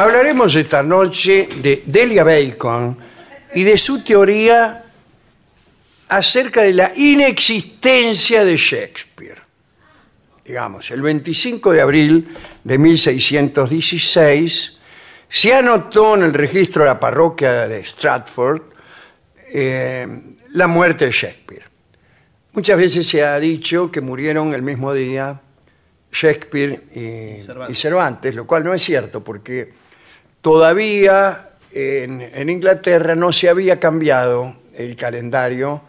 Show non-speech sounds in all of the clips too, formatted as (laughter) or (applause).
Hablaremos esta noche de Delia Bacon y de su teoría acerca de la inexistencia de Shakespeare. Digamos, el 25 de abril de 1616 se anotó en el registro de la parroquia de Stratford eh, la muerte de Shakespeare. Muchas veces se ha dicho que murieron el mismo día Shakespeare y, Cervantes. y Cervantes, lo cual no es cierto porque todavía en, Inglaterra no se había cambiado el calendario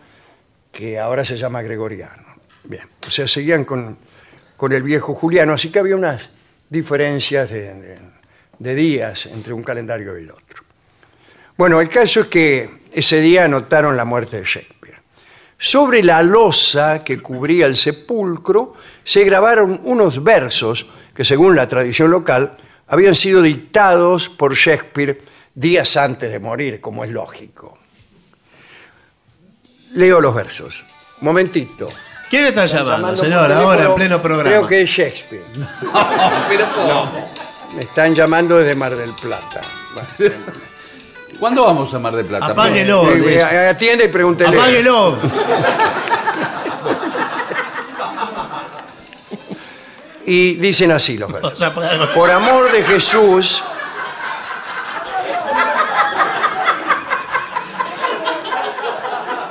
que ahora se llama gregoriano. Bien, o sea, seguían con, con el viejo Juliano, así que había unas diferencias de, de- de días entre un calendario y el otro. Bueno, el caso es que ese día anotaron la muerte de Shakespeare. Sobre la losa que cubría el sepulcro se grabaron unos versos que, según la tradición local, habían sido dictados por Shakespeare días antes de morir, como es lógico. Leo los versos. Momentito. ¿Quién está llamando, señor? Ahora, en pleno programa. Creo que es Shakespeare. (laughs) Pero ¿cómo? Me están llamando desde Mar del Plata. (laughs) ¿Cuándo vamos a Mar de Plata? Apáguelo. atiende y pregúntele. Apáguelo. (laughs) Y dicen así los versos. (laughs) Por amor de Jesús.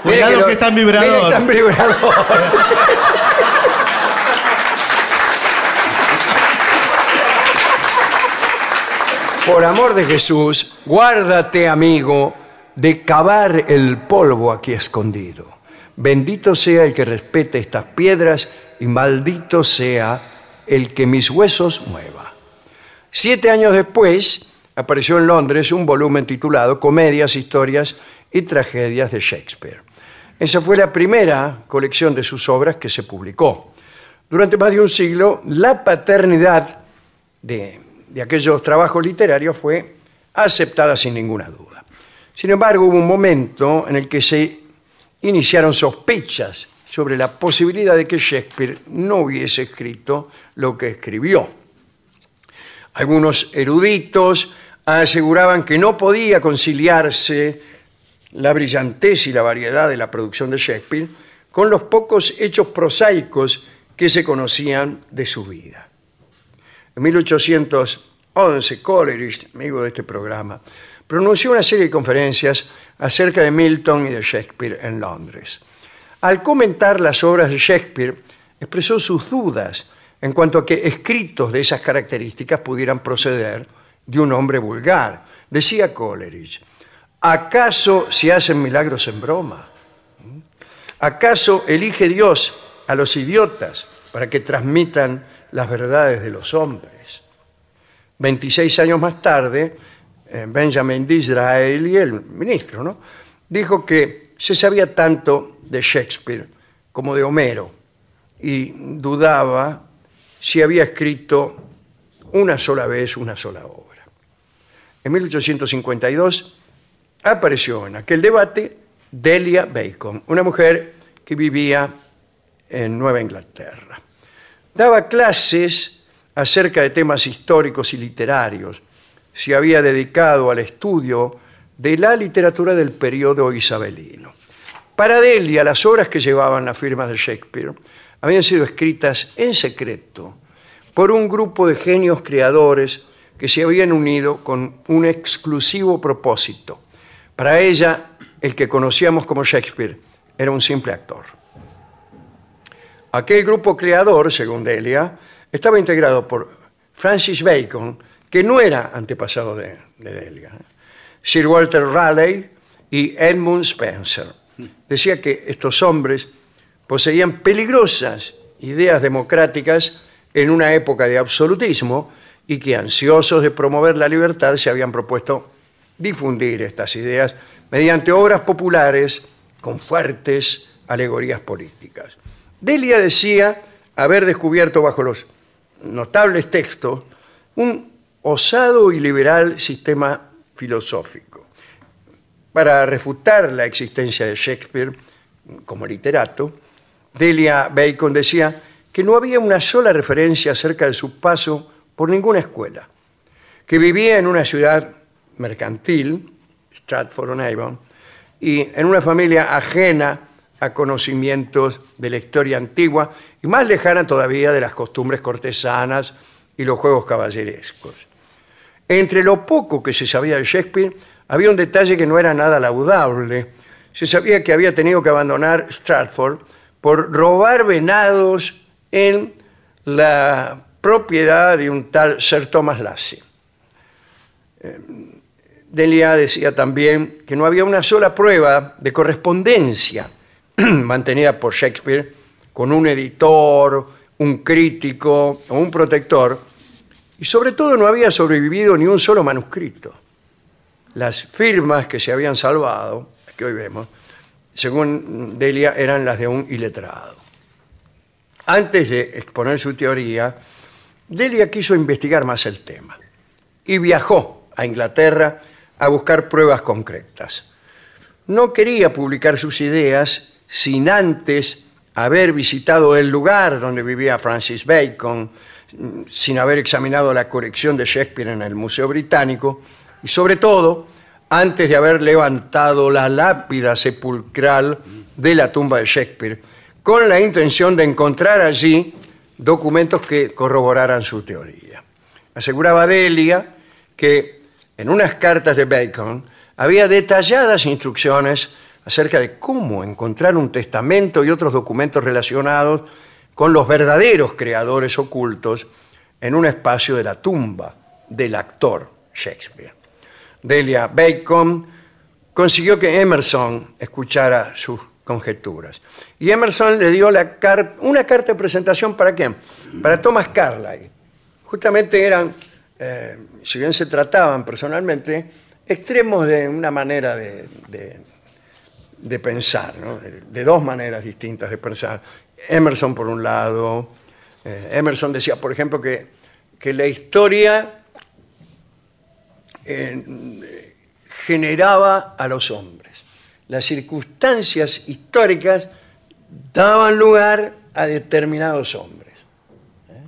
Cuidado lo- que está en mire, vibrador. vibrador. Por amor de Jesús, guárdate, amigo, de cavar el polvo aquí escondido. Bendito sea el que respete estas piedras y maldito sea el que mis huesos mueva. Siete años después, apareció en Londres un volumen titulado Comedias, Historias y tragedias de Shakespeare. Esa fue la primera colección de sus obras que se publicó. Durante más de un siglo, la paternidad de, de aquellos trabajos literarios fue aceptada sin ninguna duda. Sin embargo, hubo un momento en el que se iniciaron sospechas sobre la posibilidad de que Shakespeare no hubiese escrito lo que escribió. Algunos eruditos aseguraban que no podía conciliarse la brillantez y la variedad de la producción de Shakespeare con los pocos hechos prosaicos que se conocían de su vida. En 1811, Coleridge, amigo de este programa, pronunció una serie de conferencias acerca de Milton y de Shakespeare en Londres. Al comentar las obras de Shakespeare, expresó sus dudas en cuanto a que escritos de esas características pudieran proceder de un hombre vulgar. Decía Coleridge, ¿acaso se hacen milagros en broma? ¿Acaso elige Dios a los idiotas para que transmitan las verdades de los hombres? 26 años más tarde, eh, Benjamin Disraeli, el ministro, ¿no? dijo que se sabía tanto de Shakespeare como de Homero y dudaba si había escrito una sola vez una sola obra. En 1852 apareció en aquel debate Delia Bacon, una mujer que vivía en Nueva Inglaterra. Daba clases acerca de temas históricos y literarios. Se había dedicado al estudio de la literatura del periodo isabelino. Para Delia, las obras que llevaban las firmas de Shakespeare habían sido escritas en secreto por un grupo de genios creadores que se habían unido con un exclusivo propósito. Para ella, el que conocíamos como Shakespeare era un simple actor. Aquel grupo creador, según Delia, estaba integrado por Francis Bacon, que no era antepasado de, de Delia, ¿eh? Sir Walter Raleigh y Edmund Spencer. Decía que estos hombres poseían peligrosas ideas democráticas en una época de absolutismo y que ansiosos de promover la libertad se habían propuesto difundir estas ideas mediante obras populares con fuertes alegorías políticas. Delia decía haber descubierto bajo los notables textos un osado y liberal sistema filosófico. Para refutar la existencia de Shakespeare como literato, Delia Bacon decía que no había una sola referencia acerca de su paso por ninguna escuela, que vivía en una ciudad mercantil, Stratford-on-Avon, y en una familia ajena a conocimientos de la historia antigua y más lejana todavía de las costumbres cortesanas y los juegos caballerescos. Entre lo poco que se sabía de Shakespeare, había un detalle que no era nada laudable. Se sabía que había tenido que abandonar Stratford por robar venados en la propiedad de un tal Sir Thomas Lassie. Eh, Delia decía también que no había una sola prueba de correspondencia (clears throat) mantenida por Shakespeare con un editor, un crítico o un protector, y sobre todo no había sobrevivido ni un solo manuscrito. Las firmas que se habían salvado, que hoy vemos, según Delia, eran las de un iletrado. Antes de exponer su teoría, Delia quiso investigar más el tema y viajó a Inglaterra a buscar pruebas concretas. No quería publicar sus ideas sin antes haber visitado el lugar donde vivía Francis Bacon, sin haber examinado la colección de Shakespeare en el Museo Británico y sobre todo antes de haber levantado la lápida sepulcral de la tumba de Shakespeare con la intención de encontrar allí documentos que corroboraran su teoría. Aseguraba Delia que en unas cartas de Bacon había detalladas instrucciones acerca de cómo encontrar un testamento y otros documentos relacionados con los verdaderos creadores ocultos en un espacio de la tumba del actor Shakespeare. Delia Bacon consiguió que Emerson escuchara sus conjeturas. Y Emerson le dio una carta de presentación para quién? Para Thomas Carlyle. Justamente eran, eh, si bien se trataban personalmente, extremos de una manera de, pensar, de dos maneras distintas de pensar. Emerson, por un lado, eh, Emerson decía, por ejemplo, que, que la historia eh, generaba a los hombres. Las circunstancias históricas daban lugar a determinados hombres. ¿eh?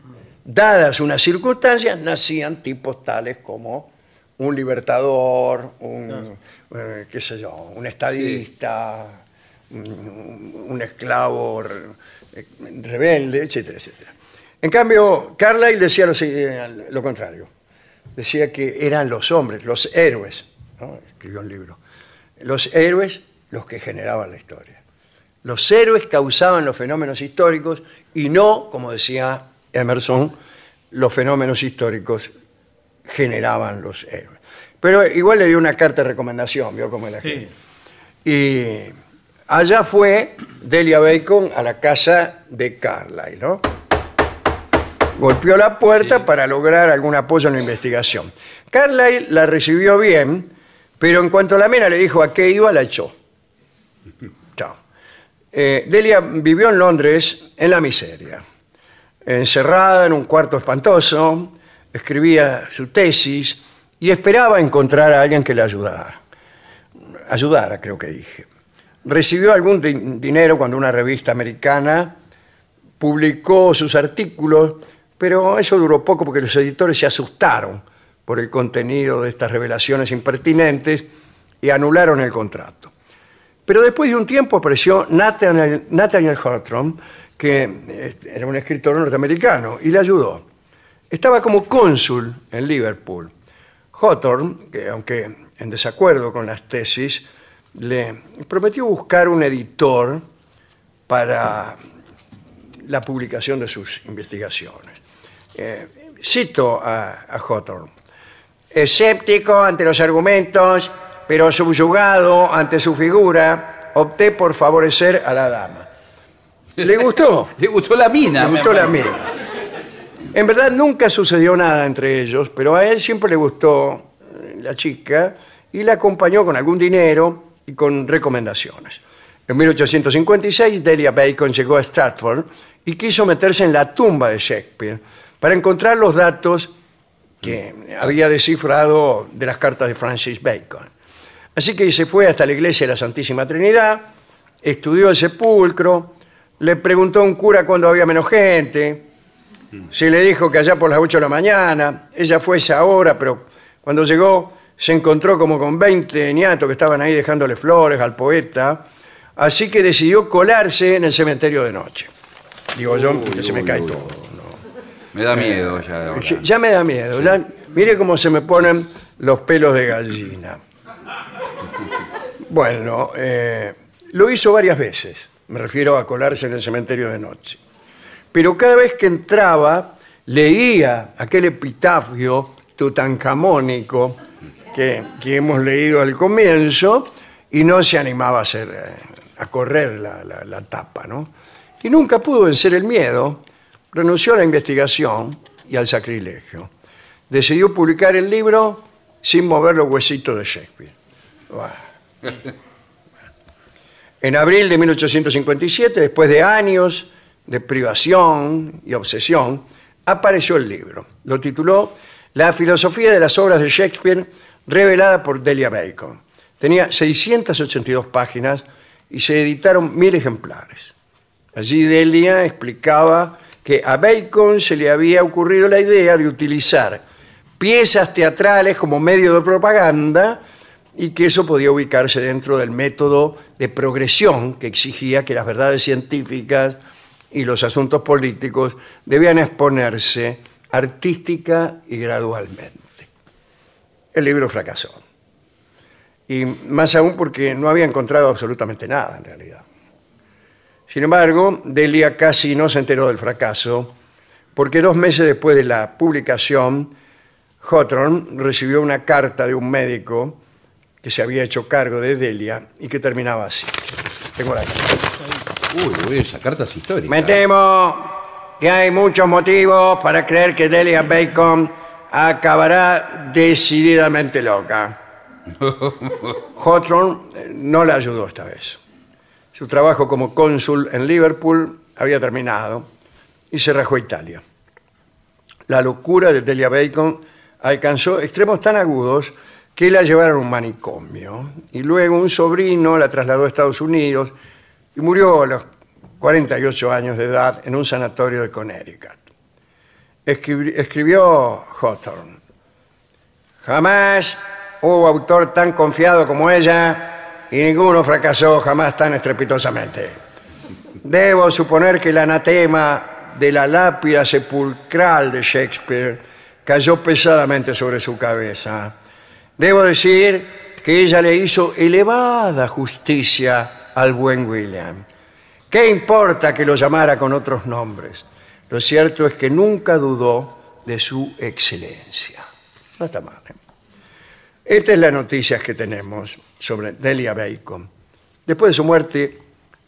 Dadas unas circunstancias, nacían tipos tales como un libertador, un, qué sé yo, un estadista, un, un esclavo rebelde, etcétera, etcétera. En cambio, Carlyle decía lo, si- lo contrario. Decía que eran los hombres, los héroes, ¿no? escribió un libro, los héroes los que generaban la historia. Los héroes causaban los fenómenos históricos y no, como decía Emerson, los fenómenos históricos generaban los héroes. Pero igual le dio una carta de recomendación, vio cómo es la Sí. Y allá fue Delia Bacon a la casa de Carlyle, ¿no? Golpeó la puerta para lograr algún apoyo en la investigación. Carlyle la recibió bien, pero en cuanto la mena le dijo a qué iba, la echó. (laughs) Chao. Eh, Delia vivió en Londres en la miseria, encerrada en un cuarto espantoso, escribía su tesis y esperaba encontrar a alguien que le ayudara. Ayudara, creo que dije. Recibió algún di- dinero cuando una revista americana publicó sus artículos, pero eso duró poco porque los editores se asustaron por el contenido de estas revelaciones impertinentes y anularon el contrato. Pero después de un tiempo apareció Nathaniel, Nathaniel Hawthorne, que eh, era un escritor norteamericano, y le ayudó. Estaba como cónsul en Liverpool. Hawthorne, que aunque en desacuerdo con las tesis, le prometió buscar un editor para la publicación de sus investigaciones. Eh, cito a, a Hawthorne. Escéptico ante los argumentos, pero subyugado ante su figura, opté por favorecer a la dama. ¿Le gustó? (laughs) Le gustó la mina. Le gustó la mina. En verdad nunca sucedió nada entre ellos, pero a él siempre le gustó eh, la chica y la acompañó con algún dinero y con recomendaciones. En 1856 Delia Bacon llegó a Stratford y quiso meterse en la tumba de Shakespeare para encontrar los datos que había descifrado de las cartas de Francis Bacon. Así que se fue hasta la iglesia de la Santísima Trinidad, estudió el sepulcro, le preguntó a un cura cuándo había menos gente, se le dijo que allá por las 8 de la mañana, ella fue esa hora, pero cuando llegó se encontró como con 20 niatos que estaban ahí dejándole flores al poeta, así que decidió colarse en el cementerio de noche. Digo yo, porque se me cae todo. ¿no? Me da miedo ya. ahora. Ya- Ya me da miedo. ya- mire cómo se me ponen los pelos de gallina. (laughs) Bueno, eh, lo hizo varias veces. Me refiero a colarse en el cementerio de noche. Pero cada vez que entraba, leía aquel epitafio tutankamónico que, que hemos leído al comienzo y no se animaba a, hacer, a correr la, la- la tapa, ¿no? Y nunca pudo vencer el miedo, renunció a la investigación y al sacrilegio. Decidió publicar el libro sin mover los huesitos de Shakespeare. Buah. (laughs) En abril de 1857, después de años de privación y obsesión, apareció el libro. Lo tituló La filosofía de las obras de Shakespeare revelada por Delia Bacon. Tenía 682 páginas y se editaron mil ejemplares. Allí Delia explicaba que a Bacon se le había ocurrido la idea de utilizar piezas teatrales como medio de propaganda y que eso podía ubicarse dentro del método de progresión que exigía que las verdades científicas y los asuntos políticos debían exponerse artística y gradualmente. El libro fracasó. Y más aún porque no había encontrado absolutamente nada en realidad. Sin embargo, Delia casi no se enteró del fracaso, porque dos meses después de la publicación, Hawthorne recibió una carta de un médico que se había hecho cargo de Delia y que terminaba así. Tengo la carta. Uy, uy, esa carta es histórica. Me temo que hay muchos motivos para creer que Delia Bacon acabará decididamente loca. (laughs) Hawthorne eh, no le ayudó esta vez. Su trabajo como cónsul en Liverpool había terminado y se rajó a Italia. La locura de Delia Bacon alcanzó extremos tan agudos que la llevaron a un manicomio y luego un sobrino la trasladó a Estados Unidos y murió a los 48 años de edad en un sanatorio de Connecticut. Escribi- escribió Hawthorne, jamás hubo autor tan confiado como ella y ninguno fracasó jamás tan estrepitosamente. Debo suponer que el anatema de la lápida sepulcral de Shakespeare cayó pesadamente sobre su cabeza. Debo decir que ella le hizo elevada justicia al buen William. ¿Qué importa que lo llamara con otros nombres? Lo cierto es que nunca dudó de su excelencia. No está mal. ¿eh? Esta es la noticia que tenemos sobre Delia Bacon. Después de su muerte,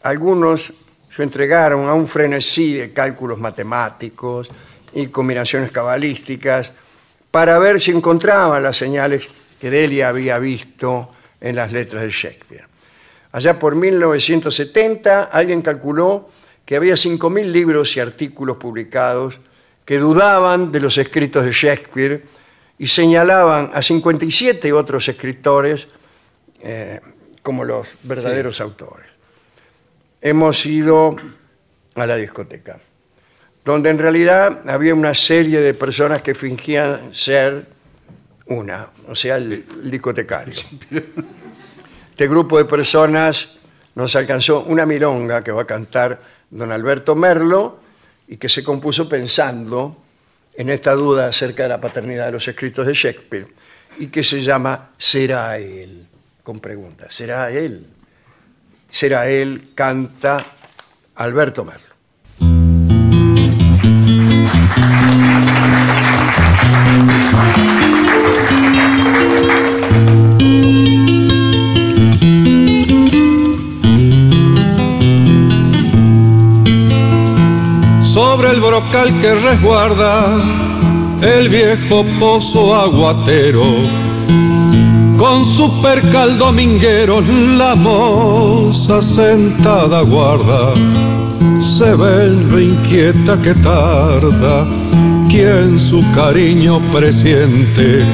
algunos se entregaron a un frenesí de cálculos matemáticos y combinaciones cabalísticas para ver si encontraban las señales que Delia había visto en las letras de Shakespeare. Allá por 1970, alguien calculó que había 5.000 libros y artículos publicados que dudaban de los escritos de Shakespeare y señalaban a 57 otros escritores eh, como los verdaderos autores. Hemos ido a la discoteca, donde en realidad había una serie de personas que fingían ser una, o sea, el, el discotecario. Este grupo de personas nos alcanzó una milonga que va a cantar don Alberto Merlo y que se compuso pensando en esta duda acerca de la paternidad de los escritos de Shakespeare y que se llama ¿Será él? Con pregunta, ¿será él? ¿Será él? Canta Alberto Merlo. Que resguarda el viejo pozo aguatero. Con su percal dominguero la moza sentada guarda, se ve lo inquieta que tarda, quien su cariño presiente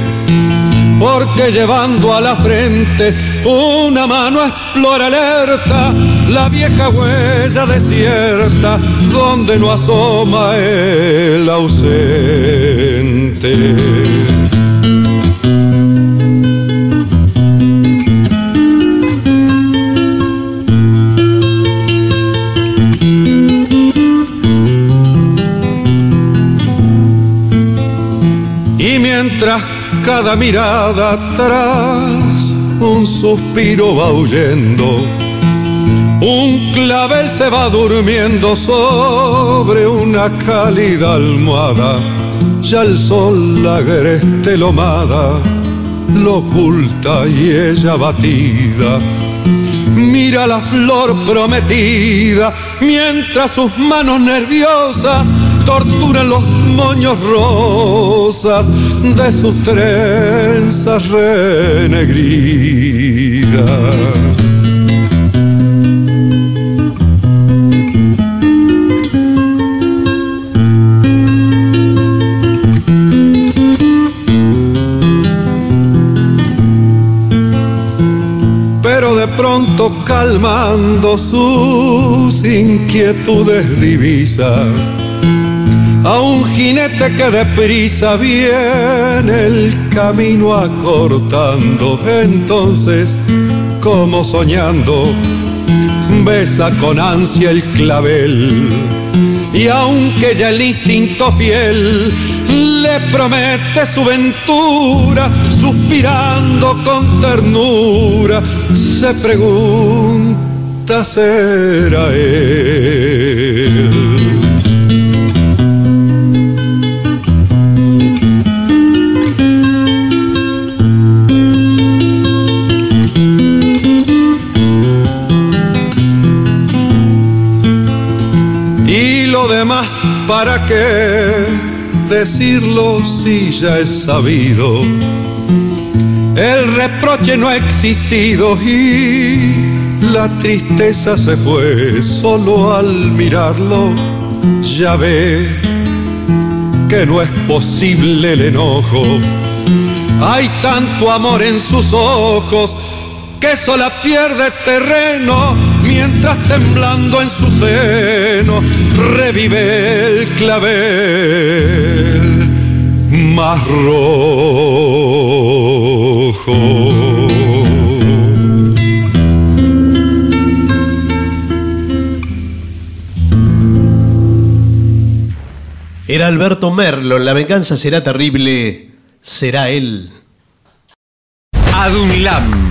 porque llevando a la frente una mano explora alerta la vieja huella desierta donde no asoma el ausente. Y mientras cada mirada atrás un suspiro va huyendo, un clavel se va durmiendo sobre una cálida almohada, ya el sol la agreste lomada lo oculta y ella batida. Mira la flor prometida mientras sus manos nerviosas torturan los moños rosas de sus trenzas renegridas. Calmando sus inquietudes divisa a un jinete que deprisa viene el camino acortando. Entonces, como soñando, besa con ansia el clavel. Y aunque ya el instinto fiel le promete su ventura, suspirando con ternura, se pregunta, ¿será él? Y lo demás, ¿para qué decirlo si ya es sabido? el reproche no ha existido y la tristeza se fue solo al mirarlo. Ya ve que no es posible el enojo. Hay tanto amor en sus ojos que sola pierde terreno mientras temblando en su seno revive el clavel más rojo. Era Alberto Merlo, la venganza será terrible, será él. ADUNLAM,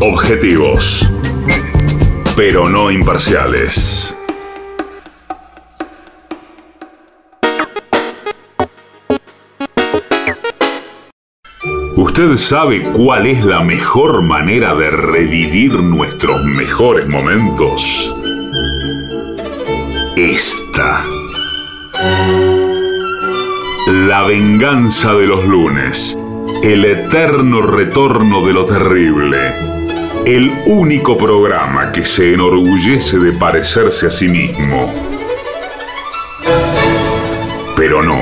Objetivos, pero no imparciales. ¿Usted sabe cuál es la mejor manera de revivir nuestros mejores momentos? Esta. La venganza de los lunes. El eterno retorno de lo terrible. El único programa que se enorgullece de parecerse a sí mismo. Pero no.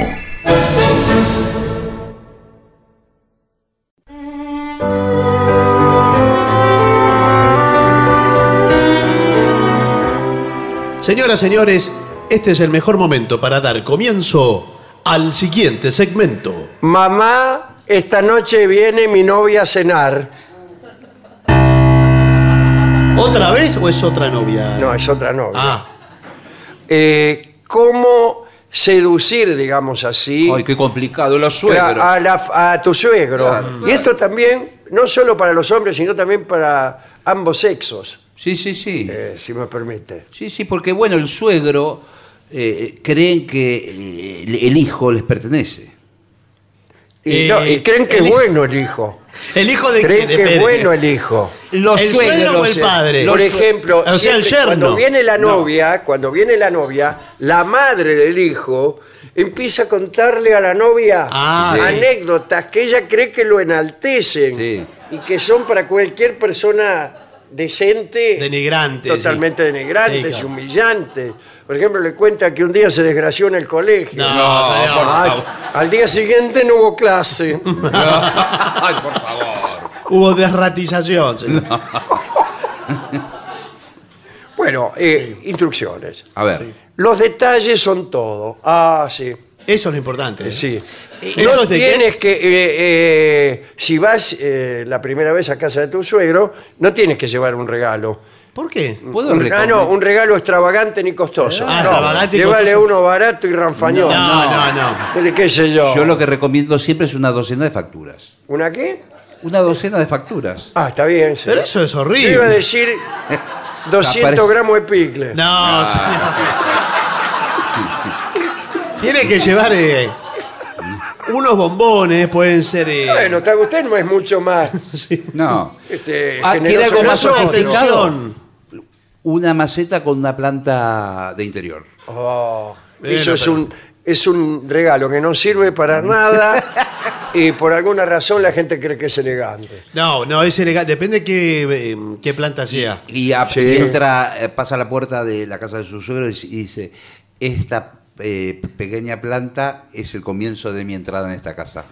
Señoras, señores, este es el mejor momento para dar comienzo al siguiente segmento. Mamá, esta noche viene mi novia a cenar. ¿Otra vez o es otra novia? No, es otra novia. Ah, Eh, ¿Cómo seducir, digamos así, Ay, qué complicado, los suegros. a la- a tu suegro? Claro. Y esto también, no solo para los hombres, sino también para ambos sexos, Sí, sí, sí. eh, si me permite. Sí, sí, porque bueno, el suegro eh, creen que eh, el- el hijo les pertenece. Y, Eh, no, y creen que es bueno el hijo. (laughs) ¿El hijo de Creen quién? que es Espere. bueno el hijo. Los ¿El suegro o el padre? Por ejemplo, o sea, el siempre yerno. cuando viene la No. novia, cuando viene la novia, la madre del hijo empieza a contarle a la novia Ah, sí. anécdotas que ella cree que lo enaltecen Sí. y que son para cualquier persona decente Denigrante, totalmente sí. denigrantes Sí, y claro. humillantes. Por ejemplo, le cuenta que un día se desgració en el colegio. No, No, por Ay, al día siguiente no hubo clase. (laughs) Ay, por favor. Hubo desratización. señor. (laughs) Bueno, eh, instrucciones. A ver. Los detalles son todo. Ah, sí. Eso es lo importante. ¿eh? Sí. ¿Eso No es de qué? tienes que, eh, eh, si vas eh, la primera vez a casa de tu suegro, no tienes que llevar un regalo. ¿Por qué? ¿Puedo Un, ah, recomendar? no, un regalo extravagante ni costoso. Ah, no, extravagante y llévale costoso. uno barato y ranfañón. No, no, no. ¿De qué sé yo? Yo lo que recomiendo siempre es una docena de facturas. ¿Una qué? Una docena de facturas. Ah, está bien. sí. Pero eso es Yo iba a horrible. decir (laughs) 200 Aparece- gramos de picle. No, señor. Tiene que llevar eh, unos bombones, pueden ser. eh, Bueno, está- usted no es mucho más (laughs) sí. No. este, Ah, ¿quiere generoso algo que más nosotros. sofisticado? Atención. Una maceta con una planta de interior. Oh, Bueno, eso es pero- un, es un regalo que no sirve para nada (laughs) y por alguna razón la gente cree que es elegante. No, no, es elegante. Depende qué, eh, qué planta sea. Y, a- Sí. y entra, eh, pasa a la puerta de la casa de su suegro y y dice, esta eh, pequeña planta es el comienzo de mi entrada en esta casa.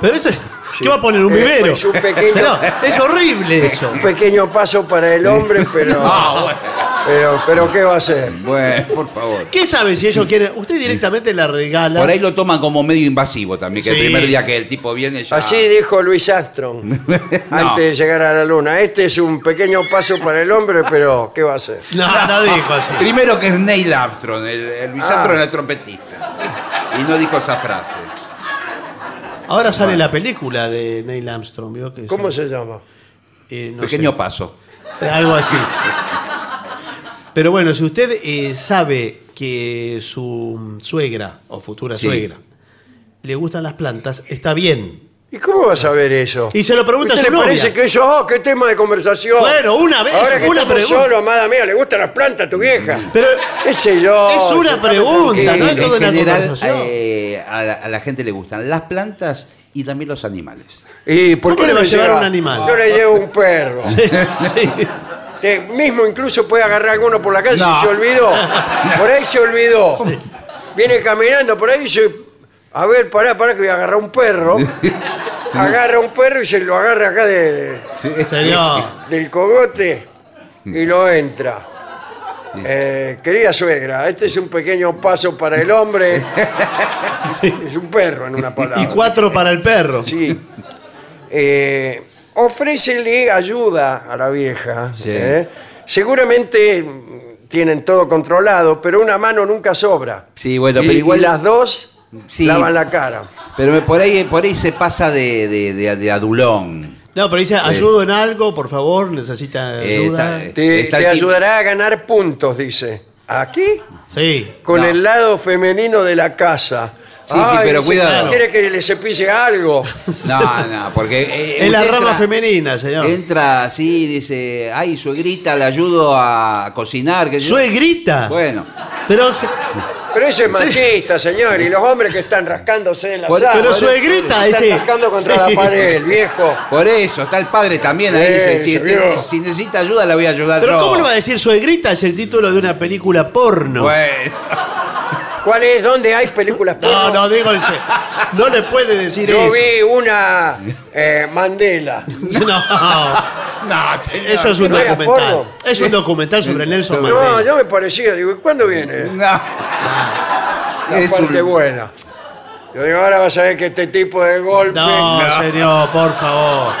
Pero eso. ¿Qué va a poner? ¿Un Eh, vivero? pues, un pequeño- No, es horrible eso. Un pequeño paso para el hombre, pero, (laughs) pero, pero ¿qué va a hacer? Bueno, por favor. ¿Qué sabe si ellos quieren? Usted directamente la regala. Por ahí lo toman como medio invasivo también, que Sí. el primer día que el tipo viene ya... Así dijo Luis Armstrong (laughs) antes de llegar a la luna. Este es un pequeño paso para el hombre, pero ¿qué va a hacer? No, no (laughs) dijo así. Primero que es Neil Armstrong, el, el Luis Ah. Armstrong era el trompetista. Y no dijo esa frase. Ahora sale la película de Neil Armstrong, ¿vio? Que ¿Cómo se llama? eh, no Pequeño sé, paso. algo así. Pero bueno, si usted eh, sabe que su suegra o futura Sí. suegra le gustan las plantas, está bien. ¿Y cómo vas a ver eso? Y se lo pregunta a ¿Usted su le novia. parece que eso, oh, qué tema de conversación? Bueno, una vez, Ahora que una estamos pregunta. solos, amada mía, ¿le gustan las plantas a tu vieja? Pero ¿Qué sé yo? Es una se- pregunta, no es tranquilo. todo en una general, conversación. eh, a, la, a la gente le gustan las plantas y también los animales. ¿Y por ¿Cómo qué le no va a llevar lleva- un animal? No le llevo un perro. (laughs) sí. Que mismo incluso puede agarrar alguno por la calle No. si se olvidó. Por ahí se olvidó. Viene caminando por ahí y dice, a ver, pará, pará que voy a agarrar un perro. (laughs) Agarra un perro y se lo agarra acá de, Señor. del cogote y lo entra. Eh, querida suegra, este es un pequeño paso para el hombre. (laughs) Es un perro, en una palabra. Y cuatro para el perro. Sí. Eh, ofrécele ayuda a la vieja. Sí. ¿eh? Seguramente mm, tienen todo controlado, pero una mano nunca sobra. Sí, bueno, Y- pero igual- y las dos Sí. lavan la cara. Pero por ahí, por ahí se pasa de, de- de- de adulón. No, pero dice, ayudo en algo, por favor, necesita Eh, ayuda. está- Te, Está te aquí- ayudará a ganar puntos, dice. ¿Aquí? Sí. Con No. el lado femenino de la casa. Sí, sí, pero dice, cuidado. ¿Quiere que le cepille algo? (laughs) No, no, porque. eh, Es la usted rama entra- femenina, señor. Entra así, dice, ay, suegrita, le ayudo a cocinar. Que yo-". Suegrita. Bueno, Pero, (laughs) se- Pero eso es machista, señor. Y los hombres que están rascándose en la Por- sala. pero suegrita, Están ese. rascando contra Sí. la pared, el viejo. por eso, está el padre también ahí. Dice, si, vio. si necesita ayuda, la voy a ayudar pero yo. ¿cómo le va a decir suegrita? Es el título de una película porno. Bueno, (laughs) ¿Cuál es? ¿Dónde hay películas No, porno? no, digo, el se- no le puede decir Yo eso. vi una eh, Mandela. (laughs) No, no, señor. eso es un ¿No era documental. porno? Es un documental sobre Nelson No, Mandela. yo me parecía, digo, ¿y cuándo viene? No. La Es parte un- buena. Yo digo, ahora vas a ver que este tipo de golpe. No, señor, por favor.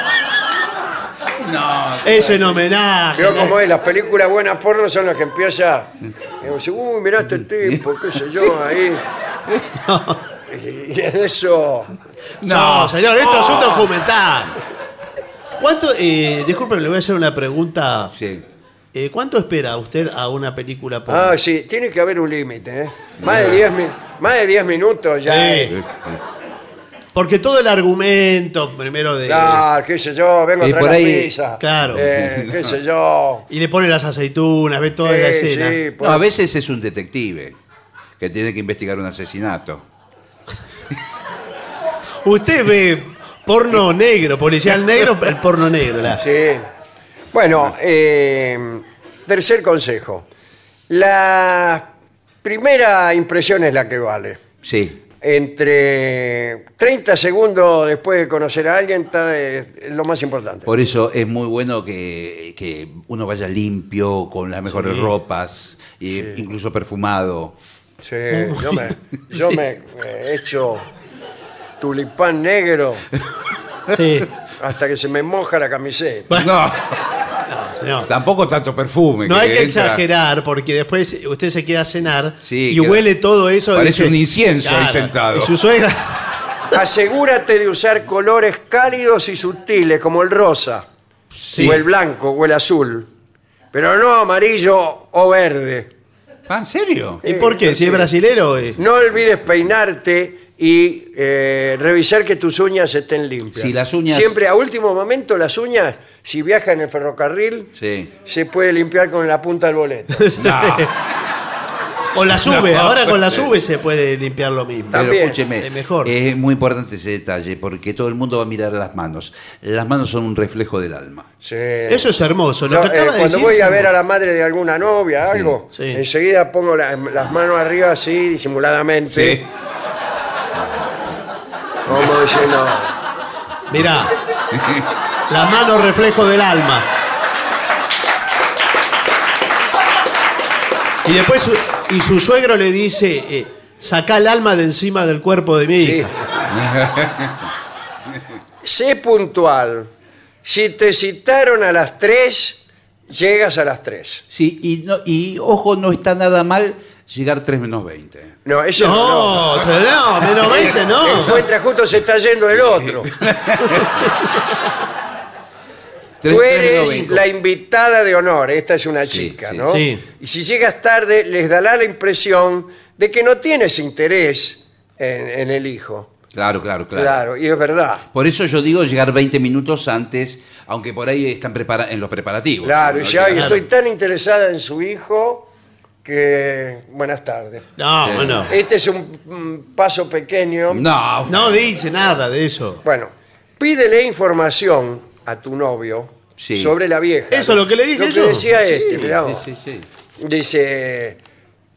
No. (laughs) Es en homenaje. Veo cómo es, las películas buenas porno son las que empieza. Y dice, uy, mirá este tipo, qué sé yo, (laughs) ahí. Y en eso. No, señor, esto es un documental. ¿Cuánto, eh, disculpe, le voy a hacer una pregunta. Sí. Eh, ¿Cuánto espera usted a una película porno? Ah, sí, tiene que haber un límite, ¿eh? Más de 10 mi- más de 10 minutos ya. Sí. es- Porque todo el argumento, primero de... Claro, qué sé yo, vengo a Y traer por la ahí- pizza. Claro. Eh, qué sé yo. (laughs) Y le pone las aceitunas, ve toda la Sí, escena. sí, por- No, a veces es un detective que tiene que investigar un asesinato. (laughs) Usted ve porno negro, policial negro, el porno negro. la- Sí. Bueno, eh, tercer consejo. La primera impresión es la que vale. Sí. Entre 30 segundos después de conocer a alguien está, eh, es lo más importante. Por eso es muy bueno que, que uno vaya limpio, con las mejores ropas, y incluso perfumado. Sí, yo me, yo (laughs) me he hecho tulipán negro Sí. Hasta que se me moja la camiseta. No, Señor. tampoco tanto perfume. No hay que entra- exagerar porque después usted se queda a cenar Sí, y queda- huele todo eso. y parece un incienso ahí sentado. Y su suegra. Asegúrate de usar colores cálidos y sutiles como el rosa, Sí. o el blanco, o el azul. Pero no amarillo o verde. Ah, ¿En serio? ¿Y por qué? Si es brasilero. eh. No olvides peinarte y eh, revisar que tus uñas estén limpias. Si las uñas- Siempre a último momento las uñas, si viaja en el ferrocarril, Sí. se puede limpiar con la punta del boleto. (laughs) O la sube. No, Ahora con la sube se puede limpiar lo mismo. Pero También. escúcheme, Es mejor. es muy importante ese detalle porque todo el mundo va a mirar las manos. Las manos son un reflejo del alma. Sí. Eso es hermoso. Lo Yo, que eh, acaba de cuando decir voy es a ver a hermoso. la madre de alguna novia, algo, Sí. enseguida pongo la- las manos arriba así, disimuladamente. Como diciendo, Mirá. La mano reflejo del alma. Y después su, y su suegro le dice, eh, saca el alma de encima del cuerpo de mi Sí. hija. sé puntual. Si te citaron a las 3, llegas a las 3. Sí, y, no- y ojo, no está nada mal llegar 3 menos 20. No, eso No, no. no, no, menos 20 no. Encuentra justo se está yendo el otro. (laughs) Tú eres 20. la invitada de honor, esta es una Sí, chica, sí. ¿no? Sí. Y si llegas tarde, les dará la impresión de que no tienes interés en, en el hijo. Claro, claro, claro, Claro. y es verdad. Por eso yo digo llegar 20 minutos antes, aunque por ahí están prepara en los preparativos. Claro, y "Ay, Claro. estoy tan interesada en su hijo que... Buenas tardes. No, bueno. Este es un mm, paso pequeño. No, No dice nada de eso. Bueno, pídele información a tu novio Sí. sobre la vieja. Eso es lo que le dije Lo que yo. decía Sí, este, mirá sí, vos. sí, sí. Dice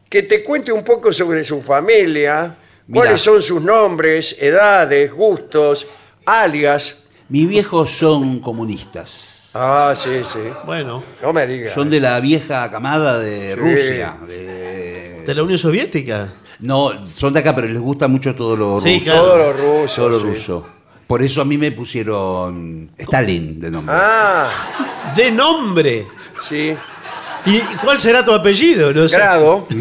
que te cuente un poco sobre su familia, Mirá. cuáles son sus nombres, edades, gustos, alias. Mis viejos son comunistas. Ah, sí, sí. Bueno, No me digas. Son de la vieja camada de Sí. Rusia. de- de la Unión Soviética. No, son de acá, pero les gusta mucho todo lo Sí, ruso. claro. Todo lo ruso. Todo lo sí. ruso. Por eso a mí me pusieron Stalin de nombre. Ah, De nombre. sí. ¿Y cuál será tu apellido? No sé. Grado. (laughs)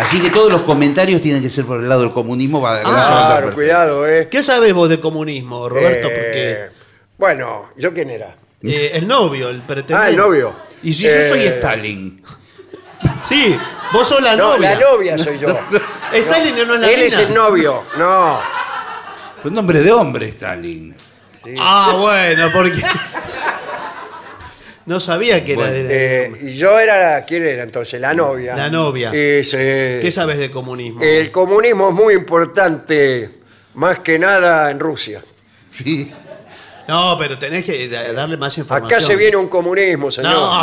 Así que todos los comentarios tienen que ser por el lado del comunismo. para- Claro, cuidado, eh. ¿Qué sabes vos de comunismo, Roberto? Eh, Porque Bueno, ¿yo quién era? eh, el novio, el pretendiente. Ah, el novio. Y si yo soy Eh, Stalin. Sí, vos sos la No, novia. la novia soy yo. (laughs) Stalin no es la Él es el novio. No. Un nombre de hombre, Stalin. Ah, bueno, porque. (laughs) no sabía que Bueno, era de. Eh, y yo era, ¿quién era entonces? La novia. La novia. ¿Qué sabes de comunismo? el comunismo es muy importante, más que nada en Rusia. Sí. No, pero tenés que da- darle más información. Acá se viene un comunismo, señor. (laughs) No.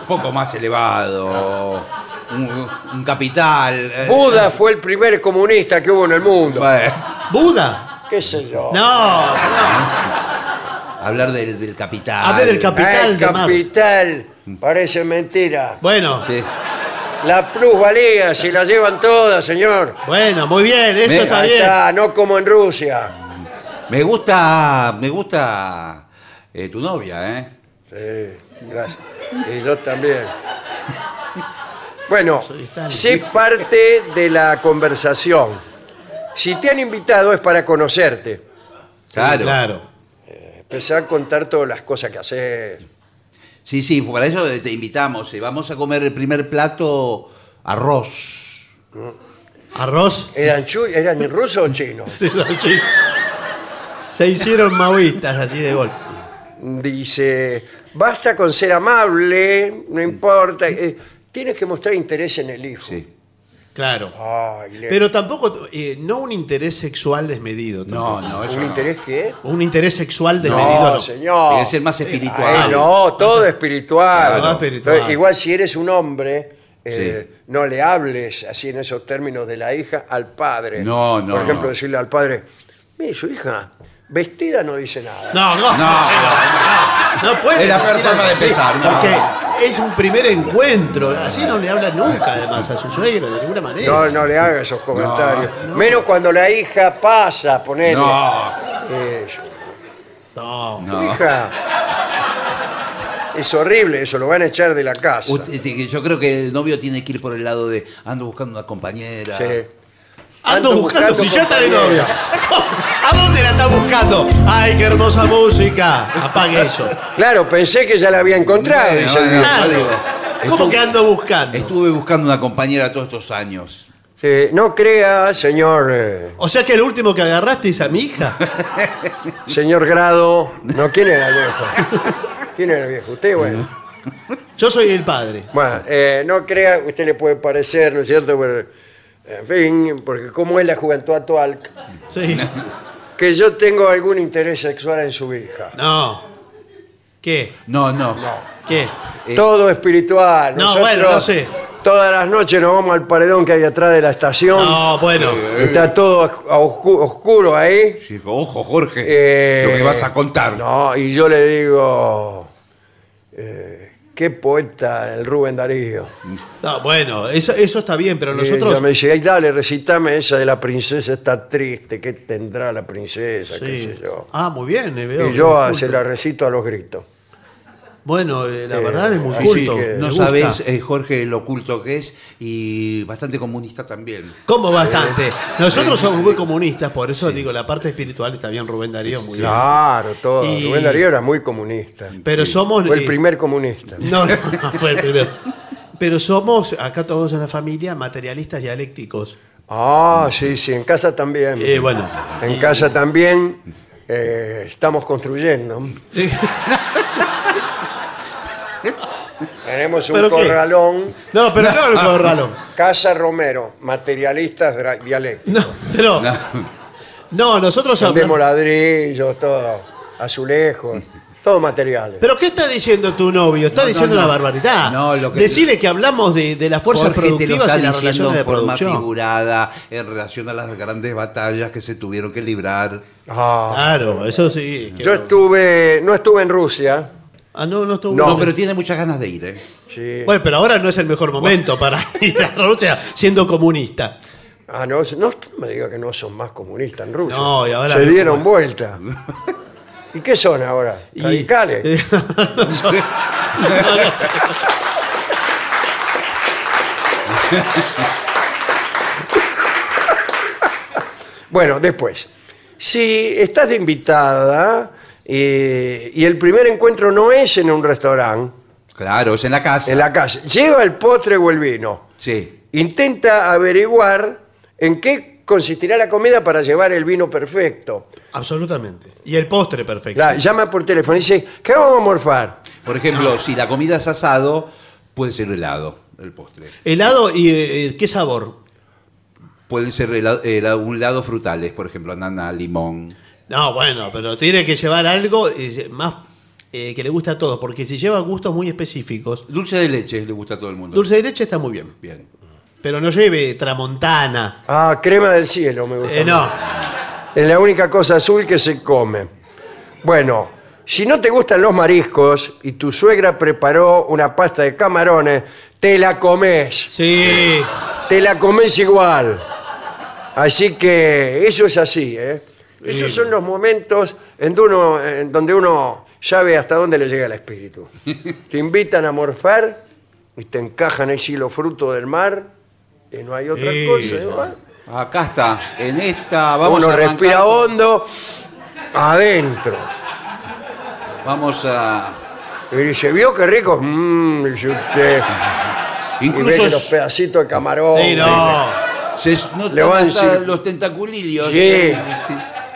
Un poco más elevado. Un, un capital. eh, Buda fue el primer comunista que hubo en el mundo. bueno, ¿Buda? ¿Qué sé yo? No, hablar del, del capital. Hable del capital. Ah, el de Marx. capital. Parece mentira. Bueno, Sí. La plusvalía, se la llevan todas, señor. bueno, muy bien, eso Me- está Ahí bien. está, no como en Rusia. Me gusta. Me gusta eh, tu novia, ¿eh? Sí, gracias. Y yo también. Bueno, Soy Stalin. sé parte de la conversación. Si te han invitado es para conocerte. Claro. Claro. Empezar a contar todas las cosas que haces. Sí, sí, para eso te invitamos. eh, Vamos a comer el primer plato arroz. Arroz. ¿Eran, chu- ¿Eran rusos o chinos? (laughs) Sí, no, chico. Se hicieron maoístas así de golpe. Dice, basta con ser amable, no importa. eh, tienes que mostrar interés en el hijo. Sí. Claro. Ay, le- Pero tampoco, eh, no un interés sexual desmedido. No, tampoco. no, eso ¿Un no. interés qué? Un interés sexual desmedido No, no. señor. Tiene que ser más espiritual. Ay, no, todo espiritual. Claro. Todo espiritual. Entonces, igual si eres un hombre, eh, no le hables así en esos términos de la hija al padre. No, no, Por ejemplo, no. decirle al padre, mire, su hija vestida no dice nada. No, no, no, no puede. Es la decir forma de así, empezar, no. Porque es un primer encuentro. Así no le habla nunca, además, a su suegro, de ninguna manera. No, no le haga esos comentarios. Menos cuando la hija pasa, ponele. No, Eso. No. Tu no. hija. Es horrible eso, lo van a echar de la casa. Usted- este, Yo creo que el novio tiene que ir por el lado de ando buscando una compañera. Sí. Ando, Ando buscando, buscando si ya está de novia. (laughs) ¿A dónde la está buscando? ¡Ay, qué hermosa música! Apague eso. Claro, pensé que ya la había encontrado. No, dice el no, viejo. Claro. digo, ¿Cómo estuve- que ando buscando? Estuve buscando una compañera todos estos años. Sí, no crea, señor, eh, O sea que el último que agarraste es a mi hija. (laughs) señor Grado. No, ¿quién era el viejo? ¿Quién era el viejo? Usted, bueno. Yo soy el padre. Bueno, eh, no crea, usted le puede parecer, ¿no es cierto? Pero, en fin, porque como es la juventud actual, Sí. que yo tengo algún interés sexual en su hija. No. ¿Qué? No, no. ¿Qué? Eh, Todo espiritual. No, Nosotros bueno, no sé. Todas las noches nos vamos al paredón que hay atrás de la estación. No, bueno. Está todo a- a oscu- oscuro ahí. Sí, ojo, Jorge, Eh, lo que vas a contar. No, y yo le digo, eh, ¿qué poeta el Rubén Darío. No, bueno, eso, eso está bien, pero nosotros. ella me dice, ay, dale, recitame esa de la princesa está triste, ¿qué tendrá la princesa? Sí. qué sé yo. Ah, muy bien. eh, veo Y que yo se la recito a los gritos. Bueno, eh, la Eh, verdad es muy culto. No sabés, eh, Jorge, lo oculto que es y bastante comunista también. ¿Cómo bastante? Nosotros somos muy comunistas, por eso digo, la parte espiritual está bien Rubén Darío, muy bien. Claro, todo. Y- Rubén Darío era muy comunista. Pero somos. Fue el primer comunista. No, no, no fue el primero. Pero somos, acá todos en la familia, materialistas dialécticos. Ah, sí, sí, en casa también. Eh, bueno. En casa también estamos construyendo. (laughs) Tenemos un ¿Pero qué? corralón. No, pero no el corralón. Casa Romero, materialistas dra- dialécticos. No, pero. No, nosotros Vendemos hablamos. ladrillos, todo, azulejos, todo materiales. ¿Pero qué está diciendo tu novio? Está No, no, diciendo no. una barbaridad. No, lo que- Decide que hablamos de, de las fuerzas Jorge te lo productivas está y las diciendo relaciones de en forma producción. figurada en relación a las grandes batallas que se tuvieron que librar. Ah, Claro, eso sí. que- yo estuve, no estuve en Rusia. Ah, no, no estuvo. No, pero tiene muchas ganas de ir, ¿eh? Sí. Bueno, pero ahora no es el mejor momento para (laughs) ir a Rusia siendo comunista. Ah, no, no me diga que no son más comunistas en Rusia. No, y ahora Se dieron vuelta. ¿Y qué son ahora? Y- Radicales. (laughs) No son- no, no. Bueno, después. Si estás de invitada eh, y el primer encuentro no es en un restaurante, Claro, es en la casa. en la casa, lleva el postre o el vino. Sí. Intenta averiguar en qué consistirá la comida para llevar el vino perfecto. Absolutamente. Y el postre perfecto. La- llama por teléfono y dice, ¿qué vamos a morfar? Por ejemplo, si la comida es asado, puede ser helado, el postre. Helado y eh, qué sabor. Pueden ser helado- helado- un helado frutales, por ejemplo, anana, limón. No, bueno, pero tiene que llevar algo eh, más eh, que le guste a todos, porque si lleva gustos muy específicos, Dulce de leche le gusta a todo el mundo. dulce de leche está muy bien, Bien. pero no lleve tramontana. Ah, crema del cielo me gusta. Eh, no, Es la única cosa azul que se come. Bueno, si no te gustan los mariscos y tu suegra preparó una pasta de camarones, te la comes. sí, Te la comes igual. Así que eso es así, ¿eh? Esos son los momentos en, donde uno, en donde uno sabe hasta dónde le llega el espíritu. (laughs) Te invitan a morfar y te encajan ese los frutos del mar y no hay otra Sí, cosa. ¿eh? Bueno, Acá está, en esta vamos uno a arrancar- respira hondo adentro. Vamos a Y dice, ¿vio qué rico? Mmm, dice usted. Y ve incluso los pedacitos de camarón. sí, no. se notan hasta los tentaculillos. Sí.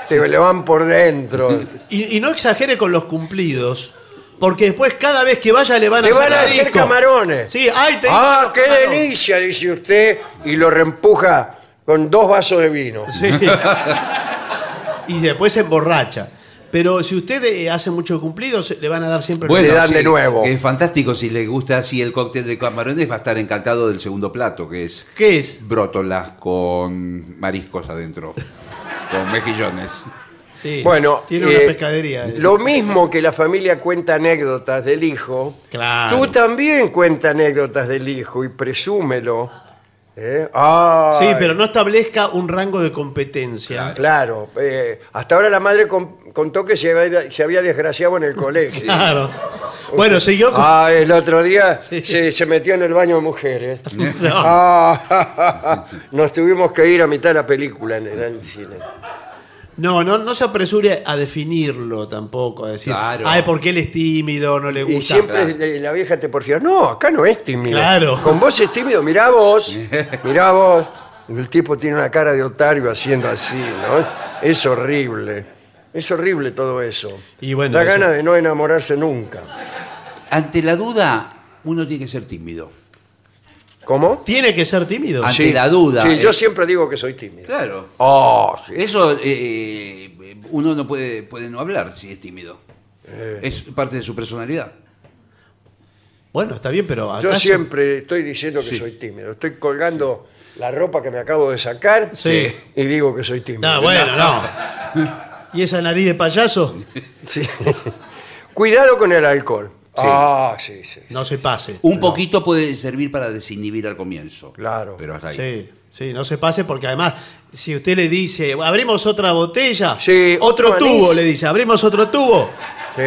Te le van por dentro. Y, y no exagere con los cumplidos, porque después cada vez que vaya le van a Te hacer van a la hacer disco. camarones. Sí, ay, te hice Ah, los qué camarones. delicia, dice usted, y lo reempuja con dos vasos de vino. Sí. y después se emborracha. Pero si usted eh, hace muchos cumplidos, le van a dar siempre Le dan de nuevo. Es fantástico. Si le gusta así el cóctel de camarones, va a estar encantado del segundo plato, que es ¿Qué es? brótolas con mariscos adentro, con mejillones. Sí. Bueno, tiene eh, una pescadería. Lo mismo que la familia cuenta anécdotas del hijo, Claro. tú también cuenta anécdotas del hijo y presúmelo. ¿Eh? Ay, Sí, pero no establezca un rango de competencia. Claro, eh, hasta ahora la madre con- contó que se había, se había desgraciado en el colegio. (laughs) Claro. Bueno, siguió con... Ah, el otro día Sí. se, se metió en el baño de mujeres. (laughs) No. Ah, (laughs) nos tuvimos que ir a mitad de la película en el, en el cine. No, no, no se apresure a definirlo tampoco, a decir, Claro. ay, porque él es tímido, no le gusta. Y siempre la vieja te porfía, no, acá no es tímido. Claro. Con vos es tímido, mirá vos, mirá vos. El tipo tiene una cara de otario haciendo así, ¿no? Es horrible. Es horrible todo eso. Y bueno, da eso- ganas de no enamorarse nunca. Ante la duda, uno tiene que ser tímido. ¿Cómo? Tiene que ser tímido. Ante la duda. Sí, yo eh, siempre digo que soy tímido. Claro. Oh, sí. Eso eh, uno no puede, puede no hablar si es tímido. Eh. Es parte de su personalidad. Bueno, está bien, pero acá Yo se- siempre estoy diciendo que Sí. soy tímido. Estoy colgando la ropa que me acabo de sacar Sí. y digo que soy tímido. No, bueno, no. (laughs) ¿Y esa nariz de payaso? Sí. (laughs) Cuidado con el alcohol. Ah, sí, sí. No se pase. Un poquito puede servir para desinhibir al comienzo. Claro. Pero hasta ahí. Sí, sí, no se pase porque además, si usted le dice, abrimos otra botella, Sí, otro otro tubo, anís. le dice, abrimos otro tubo, Sí.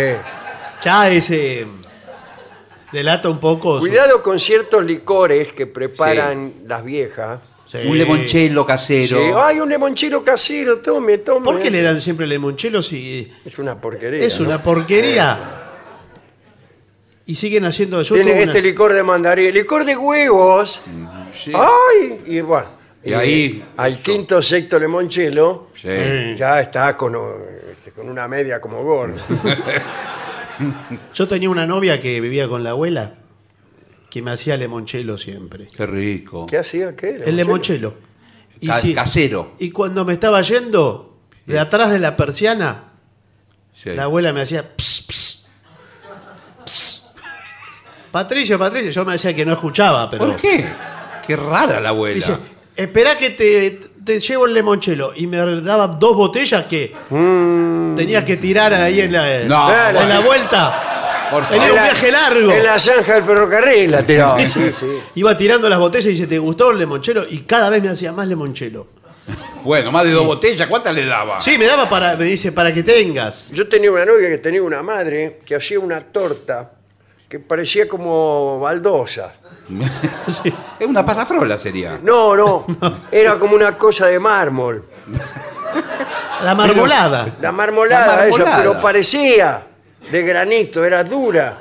ya ese delata un poco. su- Cuidado con ciertos licores que preparan las viejas. Sí. Un limonchelo casero. Sí, ay, un limonchelo casero, tome, tome. ¿Por qué le dan siempre limonchelo si Es una porquería. es ¿no? una porquería? Y siguen haciendo yo Tiene este una- licor de mandarín, licor de huevos. Sí. Ay, y bueno. Y ahí, al eso. quinto sexto limonchelo Sí. ya está con, este, con una media como gordo. (laughs) Yo tenía una novia que vivía con la abuela que me hacía limonchelo siempre. Qué rico. ¿Qué hacía? ¿Qué? El limonchelo. Y, Ca- si- casero. y cuando me estaba yendo, de atrás de la persiana, Sí. la abuela me hacía ps, ps, ps. Patricio, Patricio, yo me decía que no escuchaba, pero ¿Por qué? Qué rara la abuela. dice, espera que te, te llevo el limonchelo. Y me daba dos botellas que tenía que tirar ahí en la, No, en la bueno. vuelta. Por Tenía favor. un viaje largo. En la zanja del ferrocarril la. Sí, sí. Iba tirando las botellas y dice, ¿te gustó el limonchelo? Y cada vez me hacía más limonchelo. Bueno, más de dos botellas, ¿cuántas le daba? Sí, me daba para, me dice, para que tengas. Yo tenía una novia que tenía una madre que hacía una torta que parecía como baldosa. (laughs) Es una pasafrola sería. No, no, era como una cosa de mármol. La marmolada. La marmolada, La esa, pero parecía de granito, era dura.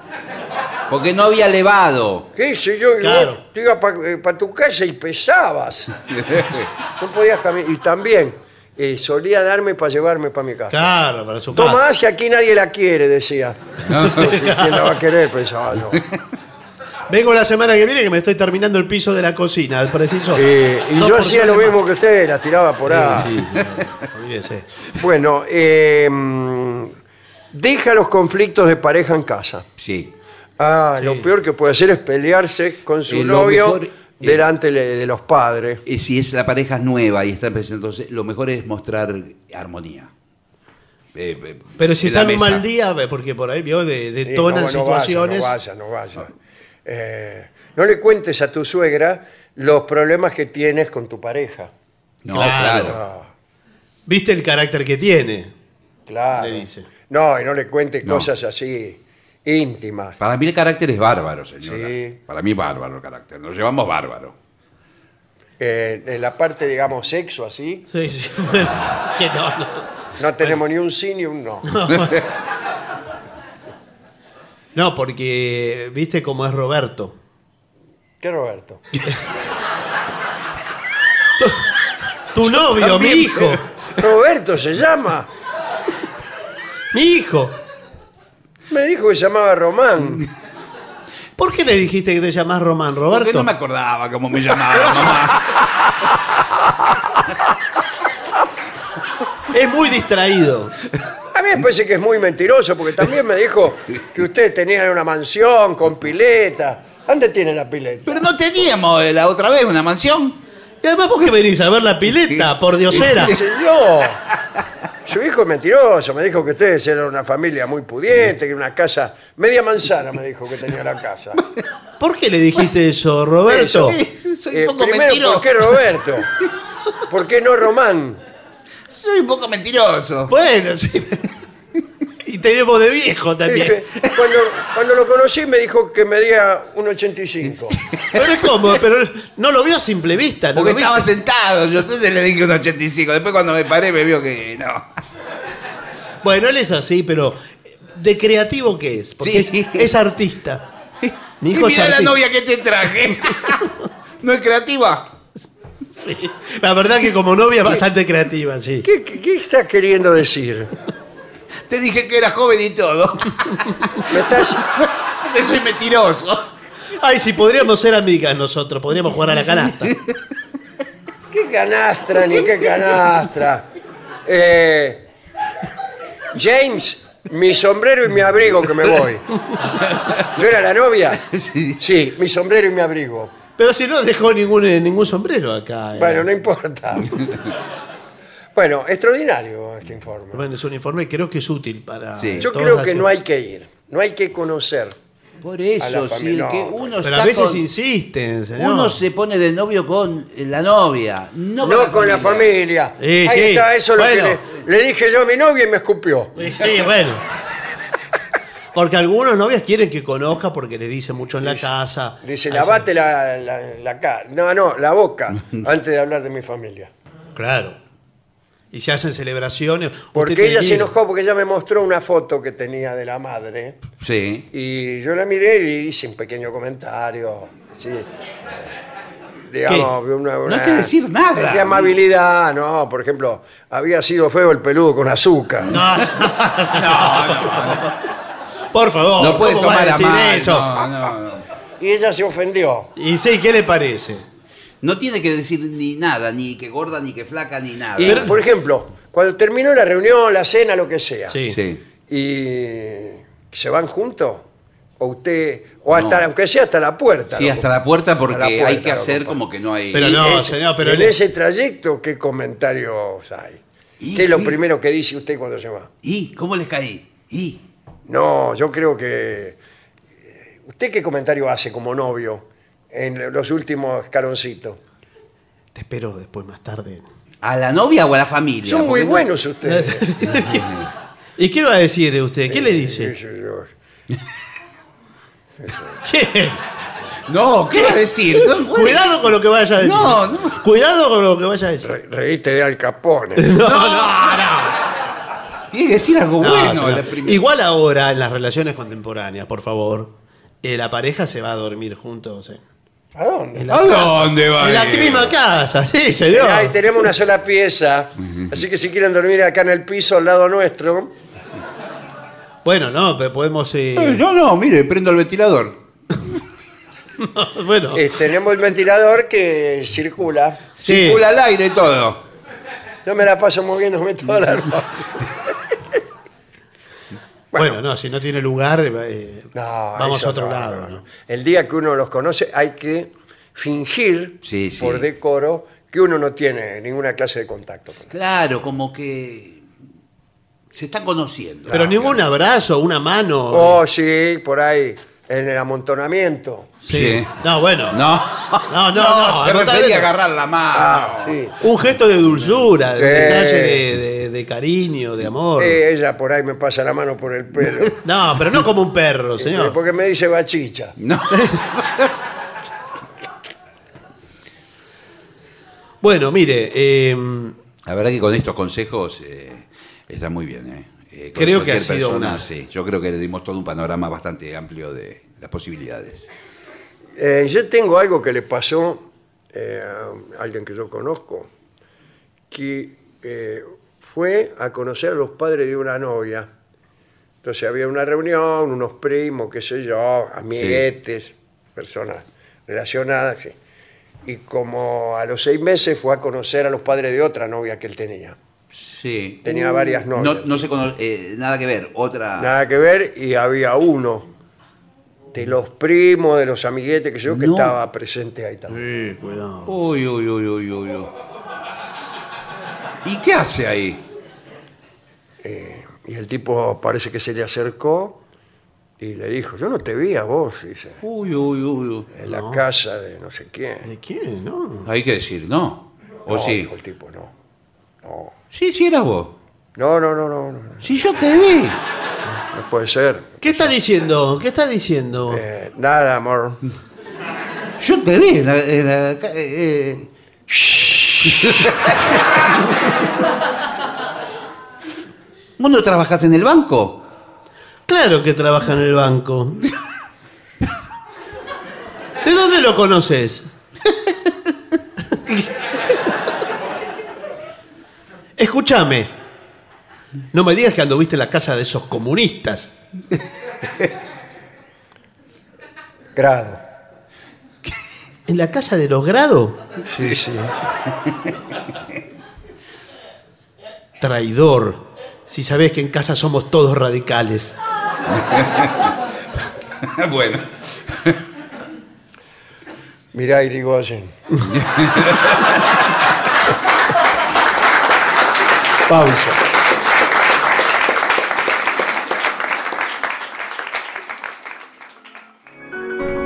Porque no había levado. ¿Qué sé yo? Y Claro. vos te ibas para tu casa y pesabas. (laughs) No podías caminar. Y también eh, solía darme para llevarme para mi casa. Claro, para su casa. Tomás, que aquí nadie la quiere, decía. Sí, (laughs) ¿Quién la va a querer? Pensaba yo. (laughs) Vengo la semana que viene que me estoy terminando el piso de la cocina, al preciso. Eh, y yo hacía lo más. mismo que usted, las tiraba por ahí. Sí, sí, sí, olvídese. (laughs) Bueno, eh, mm, deja los conflictos de pareja en casa. Sí. Ah, lo peor que puede hacer es pelearse con su Eh, lo novio mejor, delante le- de los padres. Eh, Si es la pareja es nueva y está presente, lo mejor es mostrar armonía. Eh, eh, Pero si está en un mal día, ve, porque por ahí vio de, Sí, detonan no, no situaciones. Vaya, no vaya, no vaya. Eh, no le cuentes a tu suegra los problemas que tienes con tu pareja. No, Claro. claro. ¿Viste el carácter que tiene? claro. Le dice. No, y no le cuentes No. cosas así íntimas. Para mí el carácter es bárbaro, señora. Sí. Para mí bárbaro el carácter. Nos llevamos bárbaro. Eh, en la parte, digamos, sexo así, Sí, sí. Es (laughs) que no, no. no tenemos ni un sí ni un no. No, porque viste cómo es Roberto. ¿Qué, Roberto? Tu novio, mi hijo. Roberto se llama. Mi hijo. Me dijo que se llamaba Román. (laughs) ¿Por qué le dijiste que te llamás Román, Porque Roberto? no me acordaba cómo me llamaba mamá. Es muy distraído. A mí me parece que es muy mentiroso porque también me dijo que usted tenía una mansión con pileta. ¿Dónde tiene la pileta? Pero no teníamos eh, la otra vez una mansión. Y además, ¿por qué venís a ver la pileta? Por diosera. ¿Qué sé yo? Su hijo es mentiroso. Me dijo que ustedes eran una familia muy pudiente, que una casa... Media manzana me dijo que tenía la casa. ¿Por qué le dijiste eso, Roberto? Eso. Soy Eh, un poco primero, mentiroso. ¿por qué Roberto? ¿Por qué no Román? Soy un poco mentiroso. Bueno, sí. Y tenemos de viejo también. (laughs) Cuando, cuando lo conocí me dijo que medía 1,85. Pero es como, pero no lo vio a simple vista, ¿no? Porque lo viste? estaba sentado, yo entonces le dije un 85. Después cuando me paré me vio que no. Bueno, él es así, pero ¿de creativo qué es? Porque Sí. es, es artista. Mi Y es mira la artista. novia que te traje. (laughs) ¿No es creativa? Sí. La verdad que como novia es bastante creativa, sí. ¿Qué, qué, qué estás queriendo decir? Te dije que era joven y todo. ¿Me estás, Porque soy mentiroso. Ay, si podríamos ser amigas nosotros, podríamos jugar a la canasta. ¿Qué canastra ni qué canastra? Eh, James, mi sombrero y mi abrigo que me voy. ¿Yo era la novia? Sí, mi sombrero y mi abrigo. Pero si no dejó ningún, eh, ningún sombrero acá. eh. Bueno, no importa. Bueno, extraordinario este informe. Bueno, es un informe creo que es útil para. Sí. Yo todas creo las- que no hay que ir, no hay que conocer Por a eso, la sí, familia. que No, uno Pero está a veces con- insisten, señor. Uno se pone de novio con la novia, no, No con la familia. Sí, Ahí sí. está, eso es lo Bueno. que le, le dije yo a mi novia y me escupió. Sí, sí, bueno. Porque algunos novios quieren que conozca porque le dicen mucho en la casa. Dice, lavate la, la, la cara. No, no, la boca, (laughs) antes de hablar de mi familia. Claro. Y se hacen celebraciones. Porque Usted ella se enojó porque ella me mostró una foto que tenía de la madre. Sí. Y yo la miré y hice un pequeño comentario. Sí. Digamos, una, No una- hay que decir nada. De amabilidad, no. Por ejemplo, había sido feo el peludo con azúcar. (laughs) No, no, Por favor. No puede ¿cómo va a tomar a decir mal. eso? No, no, no. Y ella se ofendió. Y sí, ¿qué le parece? No tiene que decir ni nada, ni que gorda, ni que flaca, ni nada. Y, por ejemplo, cuando terminó la reunión, la cena, lo que sea, Sí. Sí. y se van juntos, o usted, o hasta, No. aunque sea hasta la puerta. Sí, hasta la puerta porque A la puerta, hay que hacer como que no hay... Pero no, ese- señor, pero en ese trayecto, ¿qué comentarios hay? Y- ¿Qué es lo y- primero que dice usted cuando se va? ¿Y cómo les caí? ¿Y? No, yo creo que... ¿Usted qué comentario hace como novio en los últimos escaloncitos? Te espero después, más tarde. ¿A la novia o a la familia? Son muy Porque buenos ustedes. (laughs) ¿Y qué va a decir usted? ¿Qué le dice? (laughs) No, ¿qué va a decir? No (laughs) Cuidado con lo que vaya a decir. No, no. Cuidado con lo que vaya a decir. Re- Reíste de Al Capone. No, no, no. Tiene que decir algo No, bueno. señor. la primera. Igual ahora, en las relaciones contemporáneas, por favor, eh, la pareja se va a dormir juntos. eh. ¿A dónde? En la ¿A casa. dónde va? En la ir? misma casa, sí, señor. Ahí tenemos una sola pieza, así que si quieren dormir acá en el piso al lado nuestro, Bueno, no, pero podemos. eh, Eh, No, no, mire, prendo el ventilador. (laughs) bueno, eh, tenemos el ventilador que circula. sí. Circula al aire todo. Yo me la paso moviéndome toda la noche. (laughs) bueno, no, si no tiene lugar, eh, No, vamos a otro no, lado. El día que uno los conoce hay que fingir Sí, sí. por decoro que uno no tiene ninguna clase de contacto con él. Claro, como que se están conociendo. Pero ningún abrazo, una mano. Oh, sí, por ahí, en el amontonamiento. Sí. No, bueno. No, No, no, (laughs) no, se refería a agarrar la mano. Ah, sí. Un gesto de dulzura, de Sí. detalle de, de- de cariño, de amor. Eh, ella por ahí me pasa la mano por el pelo. (laughs) No, pero no como un perro, señor. Porque me dice bachicha. No. (laughs) Bueno, mire, eh, La verdad que con estos consejos eh, está muy bien. eh. Eh, con Creo que ha cualquier sido una- sí, yo creo que le dimos todo un panorama bastante amplio de las posibilidades. Eh, yo tengo algo que le pasó eh, a alguien que yo conozco, que eh, fue a conocer a los padres de una novia. Entonces había una reunión, unos primos, qué sé yo, amiguetes, personas relacionadas. sí. Y como a los seis meses fue a conocer a los padres de otra novia que él tenía. Sí. Tenía varias No, novias. no se cono- eh, nada que ver. Otra. Nada que ver, y había uno de los primos, de los amiguetes, que yo, que No. estaba presente ahí también. Sí, cuidado. Uy, uy, uy, uy, uy, uy. ¿Y qué hace ahí? Y el tipo parece que se le acercó y le dijo, yo no te vi a vos, dice, Uy, uy, uy, uy. en la casa de no sé quién. ¿De quién? No. Hay que decir, ¿no? ¿O no, sí? dijo el tipo, no. No, Sí, sí era vos. no, no, no, no, no, Sí, yo te vi. No puede ser. ¿Qué está diciendo? ¿Qué está diciendo? Eh, nada, amor. Yo te vi en la, en la ca- eh, eh. ¿Vos no trabajás en el banco? Claro que trabaja en el banco. ¿De dónde lo conoces? (laughs) Escúchame. No me digas que anduviste en la casa de esos comunistas. Grado. ¿En la casa de los grados? Sí, sí. Traidor. Si sabés que en casa somos todos radicales. (laughs) bueno. Mirá, Irigoyen. (laughs) Pausa.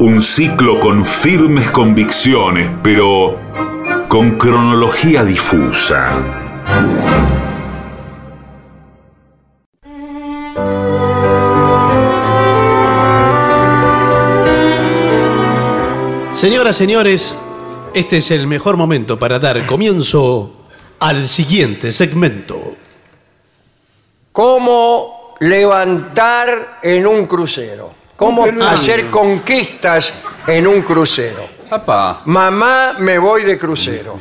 Un ciclo con firmes convicciones, pero con cronología difusa. Señoras, señores, este es el mejor momento para dar comienzo al siguiente segmento. ¿Cómo levantar en un crucero? ¿Cómo hacer conquistas en un crucero? Papá, Mamá, me voy de crucero.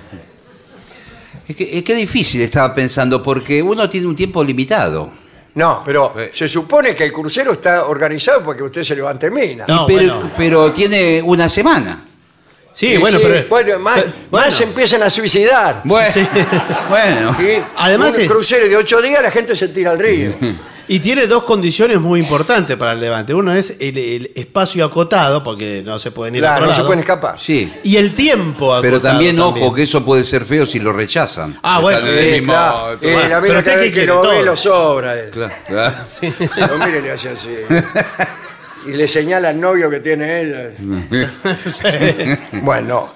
es que, es que difícil estaba pensando porque uno tiene un tiempo limitado. No, pero se supone que el crucero está organizado para que usted se levante mina. No, pero, bueno. pero tiene una semana. Sí, bueno, Sí, pero. bueno, más, pero- más bueno, se empiezan a suicidar. Bueno, (laughs) bueno. ¿sí? Además un es- crucero de ocho días la gente se tira al río. (laughs) Y tiene dos condiciones muy importantes para el levante. Uno es el, el espacio acotado, porque no se pueden ir a claro, otro no se lado. pueden escapar. Sí. Y el tiempo acotado. Pero también, ojo, que eso puede ser feo si lo rechazan. Ah, bueno, Están en el Sí, mismo- claro. toma. Eh, la Pero usted que quiere, lo ve lo sobra. eh. Claro. (laughs) Lo mire y le hace así. Y le señala al novio que tiene ella. (laughs) (laughs) Bueno,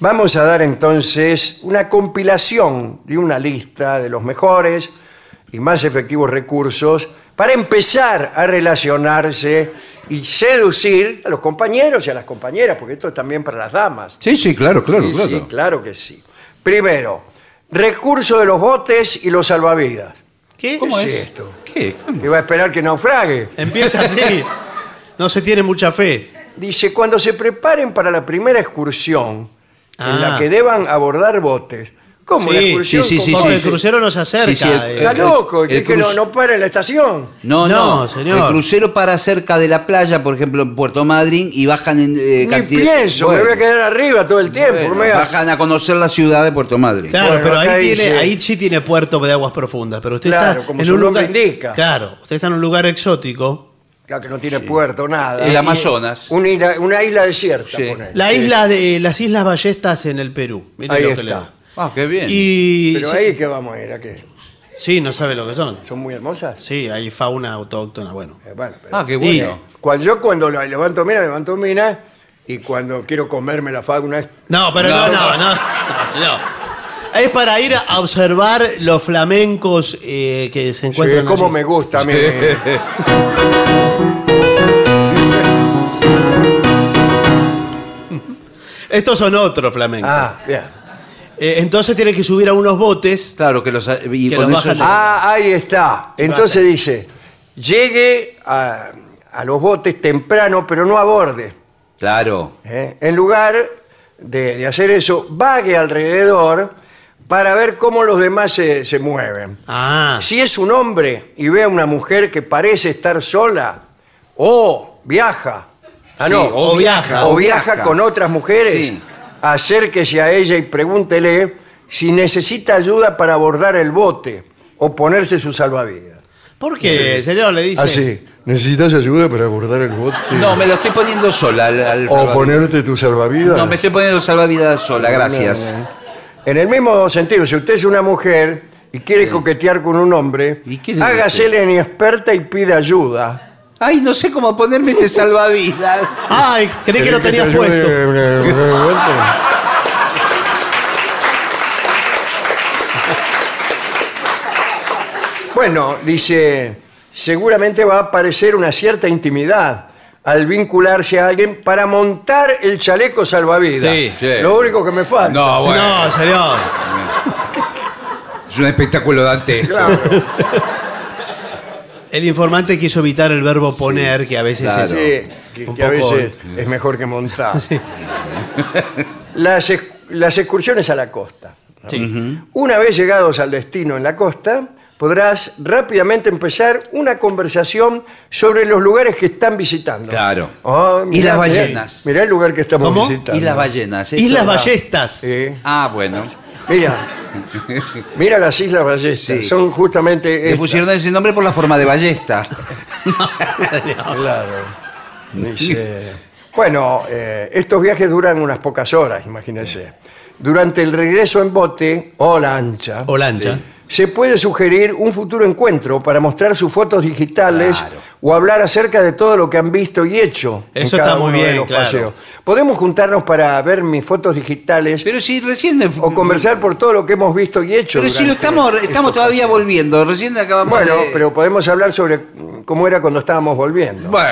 vamos a dar entonces una compilación de una lista de los mejores y más efectivos recursos para empezar a relacionarse y seducir a los compañeros y a las compañeras, porque esto es también para las damas. Sí, sí, claro, claro, Sí, claro. sí, claro que sí. Primero, recurso de los botes y los salvavidas. ¿Qué? ¿Cómo es esto? ¿Qué? Que va a esperar que naufrague. Empieza así. (laughs) No se tiene mucha fe. Dice, cuando se preparen para la primera excursión en Ah. la que deban abordar botes. ¿Cómo la Sí, excursión? sí, sí, sí, sí. el crucero no se acerca. Sí, sí, el- eh. Está el- loco, que, el que no, cruz- no para en la estación. No, No, no, señor. El crucero para cerca de la playa, por ejemplo, en Puerto Madryn, y bajan en eh, Ni cantidad- pienso, me Bueno, voy a quedar arriba todo el tiempo. bueno, me bajan a conocer la ciudad de Puerto Madryn. Claro, Bueno, pero acá ahí, dice- tiene, ahí sí tiene puerto de aguas profundas. Pero usted Claro, está como en su un nombre lugar. indica. Claro, usted está en un lugar exótico. Claro, que no tiene puerto, nada. El Eh, Amazonas. Una isla, una isla desierta, Sí. ponele. La isla de las Islas Ballestas en el Perú. Mire Ahí lo que está. le digo. Ah, qué bien. Y Pero sí, ahí que vamos a ir, ¿a qué? sí, no sabe lo que son. ¿Son muy hermosas? Sí, hay fauna autóctona, bueno. Eh, bueno, pero- Ah, qué bueno. Cuando yo cuando la levanto mina, levanto mina, y cuando quiero comerme la fauna es No, pero no, no, no, no, señor. Es para ir a observar los flamencos eh, que se encuentran. cómo allí. me gusta a mí. (laughs) Estos son otros flamencos. Ah, bien. Eh, entonces tiene que subir a unos botes. Claro que los y Que con los eso bajan de- Ah, ahí está. Entonces dice, llegue a, a los botes temprano, pero no aborde. Claro. ¿eh? En lugar de, de hacer eso, vague alrededor para ver cómo los demás se, se mueven. Ah, Si es un hombre y ve a una mujer que parece estar sola, o viaja, ah, Sí, no, o viaja, o o viaja viaja. con otras mujeres, Sí. Acérquese a ella y pregúntele si necesita ayuda para abordar el bote o ponerse su salvavidas. ¿por qué, señor? Le dice. Así, ¿necesitas ayuda para abordar el bote? No, me lo estoy poniendo sola. al- al ¿O salvavidas. ponerte tu salvavidas? No, me estoy poniendo salvavidas sola, gracias. En el mismo sentido, si usted es una mujer y quiere coquetear con un hombre, ¿Y qué le hágasele inexperta y pide ayuda. Ay, no sé cómo ponerme este salvavidas. Ay, creí que lo ¿Querés tenías puesto. Bueno, dice, seguramente va a aparecer una cierta intimidad al vincularse a alguien para montar el chaleco salvavidas. Sí, sí. Lo único que me falta. No, bueno. No, señor. Es un espectáculo dantesco. Claro. El informante quiso evitar el verbo poner, que a veces Claro. es. Sí, que, a veces es mejor que montar. (laughs) Las, ex- las excursiones a la costa. Sí. Una vez llegados al destino en la costa, podrás rápidamente empezar una conversación sobre los lugares que están visitando. Claro. Ah, Y las ballenas. Mirá el lugar que estamos ¿Cómo? visitando. Y las ballenas. esto- Islas Ballestas. Sí. Ah, bueno. Mira, mira las Islas Ballestas. Sí. Son justamente Le estas. pusieron ese nombre por la forma de ballesta. (laughs) Claro. Dice, bueno, eh, estos viajes duran unas pocas horas, imagínense. Durante el regreso en bote o lancha, O lancha. Se puede sugerir un futuro encuentro para mostrar sus fotos digitales Claro. o hablar acerca de todo lo que han visto y hecho. en Eso cada está muy uno de bien, los claro. paseos. Podemos juntarnos para ver mis fotos digitales Pero si recién. o conversar por todo lo que hemos visto y hecho. Pero si lo durante estamos, estos estamos todavía paseos. volviendo. Recién acabamos Bueno, de. pero podemos hablar sobre mm, cómo era cuando estábamos volviendo. Bueno.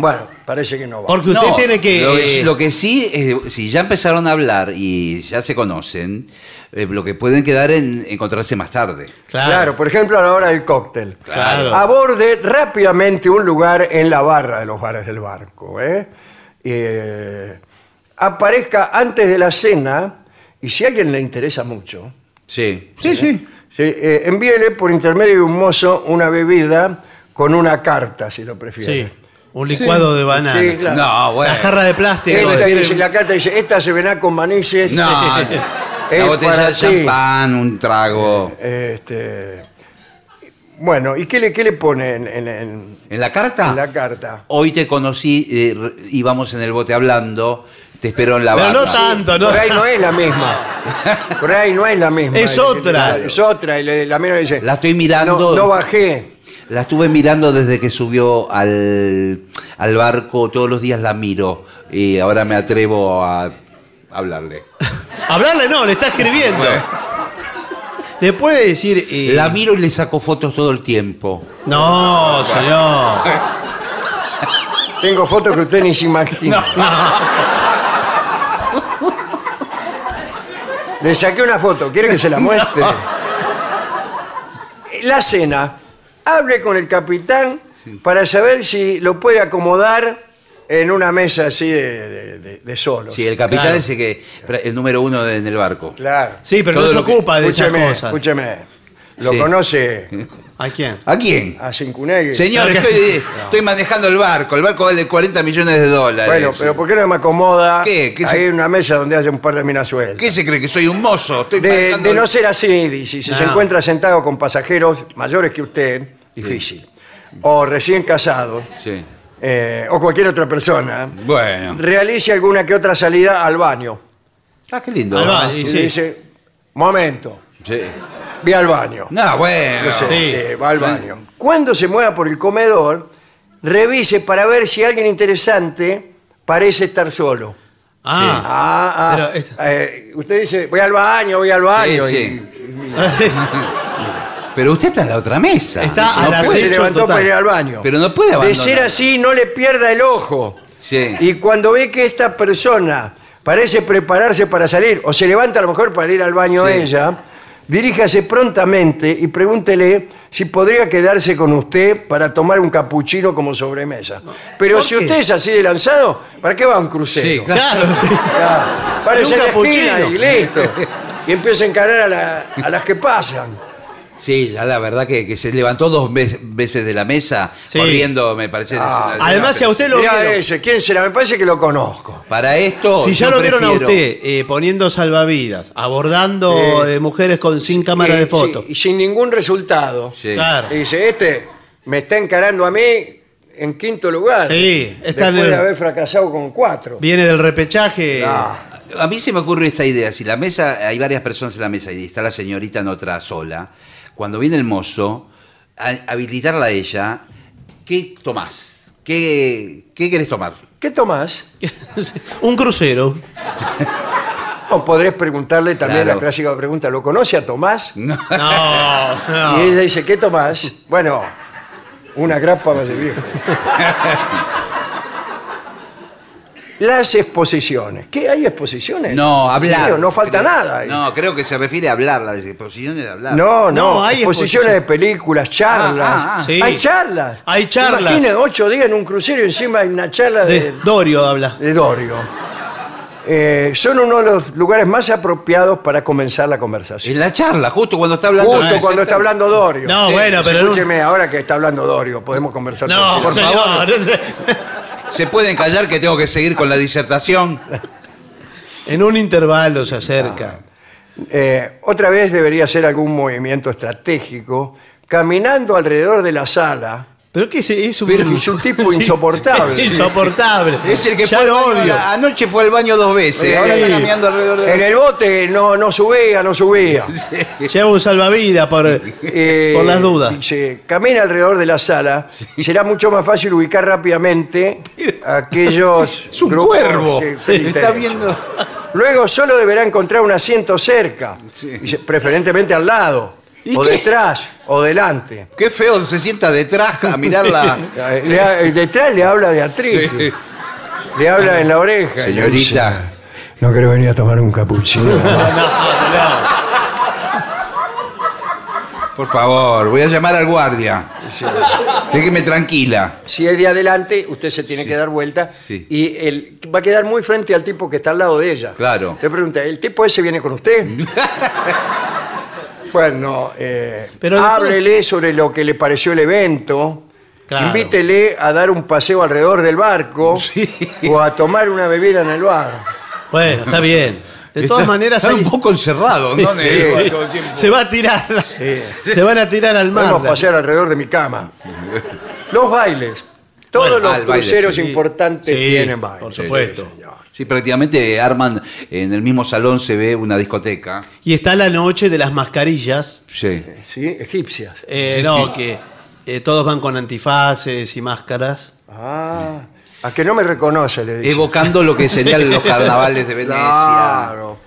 Bueno, parece que no va. Porque usted No, tiene que. Lo, eh, lo que sí, eh, si ya empezaron a hablar y ya se conocen, eh, lo que pueden quedar en encontrarse más tarde. Claro. por ejemplo, a la hora del cóctel. Claro. Aborde rápidamente un lugar en la barra de los bares del barco. ¿eh? Eh, aparezca antes de la cena y si a alguien le interesa mucho, Sí. Sí, sí. sí, eh, envíele por intermedio de un mozo una bebida con una carta, si lo prefiere. Sí. Un licuado de banana. Sí, claro. No, bueno. La jarra de plástico. Esta dice- la carta dice, esta se verá con manices. No, (laughs) Es la botella para de ti. champán, un trago. Este, bueno, ¿y qué le, qué le pone en, en- en- ¿En la carta? en la carta? Hoy te conocí, eh, re- íbamos en el bote hablando, te espero en la Pero barra. no tanto, ¿no? Por ahí no es la misma. (laughs) Por ahí no es la misma. Es otra. Es otra. Y le- la mina dice, La estoy mirando. no, no bajé. La estuve mirando desde que subió al, al barco, todos los días la miro y ahora me atrevo a hablarle. (laughs) Hablarle no, le está escribiendo. Le puede decir. eh, La miro y le saco fotos todo el tiempo. No, señor. Tengo fotos que usted ni se imagina. Le saqué una foto. ¿Quiere que se la muestre? La cena. Hable con el capitán para saber si lo puede acomodar en una mesa así de, de, de- de solo. Sí, el capitán Claro. dice que el número uno en el barco. Claro. Sí, pero Todo no se lo que- ocupa de esas Escúcheme, cosas. escúcheme. Lo Sí. conoce ¿A quién? ¿A quién? a Cincunegui. Señor, que- estoy, estoy manejando el barco. El barco vale 40 millones de dólares. Bueno, pero ¿por qué no me acomoda ¿Qué? ¿Qué ahí se- en una mesa donde haya un par de minas sueltas? ¿Qué se cree? ¿Que soy un mozo? Estoy De, manejando de el- no ser así, dice, si se No. encuentra sentado con pasajeros mayores que usted, difícil. O recién casado, Sí. eh, o cualquier otra persona, Bueno. realice alguna que otra salida al baño. Ah, qué lindo. Al baño. Y Y sí. dice, momento, Sí. vi al baño. No, bueno. Dice, Sí. eh, va al baño. Cuando se mueva por el comedor, revise para ver si alguien interesante parece estar solo. Ah. Ah, ah. Pero Eh, usted dice, voy al baño, voy al baño. Sí, y- sí. (laughs) Ah, sí. (laughs) Pero usted está en la otra mesa. Está a no las se puede, seis. levantó total. para ir al baño. Pero no puede De abandonar. ser así, no le pierda el ojo. Sí. Y cuando ve que esta persona parece prepararse para salir, o se levanta a lo mejor para ir al baño Sí. ella, diríjase prontamente y pregúntele si podría quedarse con usted para tomar un capuchino como sobremesa. Pero ¿Por si qué? usted es así de lanzado, ¿para qué va a un crucero? Sí, claro. Claro, sí. Claro, Párese Un en la esquina capuchino. y listo. Y empieza a encarar a, la- a las que pasan. Sí, ya la verdad que, que se levantó dos ve- veces de la mesa Sí. corriendo, me parece. Ah. Además, si a usted lo Mirá vieron. ese, ¿quién será? Me parece que lo conozco. Para esto. Si ya yo lo vieron a prefiero- usted eh, poniendo salvavidas, abordando Sí. eh, mujeres con sin cámara Y- de foto. sí, y sin ningún resultado. Sí. Claro. Y dice, este me está encarando a mí en quinto lugar. Sí, está en después el- de haber fracasado con cuatro. Viene del repechaje. Ah, A mí se me ocurre esta idea. Si la mesa, hay varias personas en la mesa y está la señorita en otra sola, cuando viene el mozo, a- habilitarla a ella, ¿qué tomás? ¿Qué, qué querés tomar? ¿Qué tomás? (laughs) Un crucero. O podrés preguntarle también Claro. la clásica pregunta, ¿lo conoce a Tomás? (laughs) No. No, no. Y ella dice, ¿qué tomás? Bueno, una grapa más de viejo. (laughs) Las exposiciones. ¿Qué hay exposiciones? No, hablar. Sí, no falta Creo- nada. ahí. No, creo que se refiere a hablar, las exposiciones de hablar. No, no, No, hay exposiciones exposición. de películas, charlas. Ah, ah, ah. Sí. Hay charlas. Hay charlas. Imaginen, ocho días en un crucero y encima hay una charla de, De Dorio habla. de Dorio. eh, son uno de los lugares más apropiados para comenzar la conversación. En la charla, justo cuando está hablando. Justo Ah, cuando está hablando Dorio. No, Sí, bueno, pero Escúcheme, ahora que está hablando Dorio, podemos conversar. No, por señor, favor. no sé. ¿Se pueden callar que tengo que seguir con la disertación? En un intervalo se acerca. Eh, otra vez debería hacer algún movimiento estratégico, caminando alrededor de la sala. Pero qué es, es un, Pero es un tipo (laughs) insoportable. (laughs) Es insoportable. Es el que ya fue al lo odio. Anoche fue al baño dos veces. Ahora está caminando alrededor de En el bote no, no subía, no subía. (laughs) Lleva un salvavidas por, Eh, por las dudas. camina alrededor de la sala y será mucho más fácil ubicar rápidamente aquellos Es un cuervo. que Sí, está viendo. Luego solo deberá encontrar un asiento cerca, preferentemente al lado, ¿Y o qué? detrás, o delante. Qué feo, se sienta detrás a mirarla. Eh, (laughs) le ha- detrás le habla de atriz, Sí. le habla en la oreja. Señorita. No quiero venir a tomar un capuchino. Por favor, voy a llamar al guardia. Déjeme tranquila. Si es de adelante, usted se tiene que dar vuelta Sí. y él va a quedar muy frente al tipo que está al lado de ella. Claro. Le pregunta, ¿el tipo ese viene con usted? (laughs) bueno, eh, Pero de háblele sobre lo que le pareció el evento. Claro. Invítele a dar un paseo alrededor del barco (laughs) o a tomar una bebida en el bar. Bueno, está bien. De todas Está- maneras, Están hay- un poco encerrados, ¿no? sí, Negro? sí. Todo el tiempo. se va a tirar. Se van a tirar al mar. Vamos a pasear alrededor de mi cama. Los bailes. Todos Bueno, los ah, el baile, cruceros sí. importantes Sí, tienen baile. por supuesto. Sí, prácticamente arman, en el mismo salón se ve una discoteca. Y está la noche de las mascarillas. Sí. Sí, egipcias. Eh, No, que eh, todos van con antifaces y máscaras. Ah, a que no me reconoce, le dice. Evocando lo que (laughs) serían los carnavales de Venecia. Claro.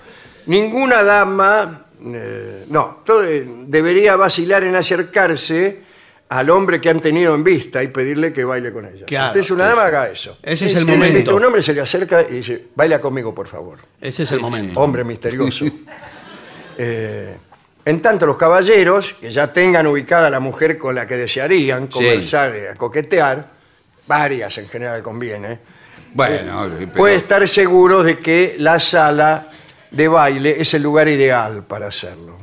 Ninguna dama, eh, no, todo, eh, debería vacilar en acercarse al hombre que han tenido en vista y pedirle que baile con ella. Si Claro, usted es una dama, haga eso. Ese es Si el en momento. vista Un hombre se le acerca y dice, baila conmigo, por favor. Ese es el momento. Hombre misterioso. (laughs) Eh, en tanto, los caballeros, que ya tengan ubicada la mujer con la que desearían conversar, eh, coquetear, varias en general conviene, Bueno, pero- puede estar seguro de que la sala de baile es el lugar ideal para hacerlo.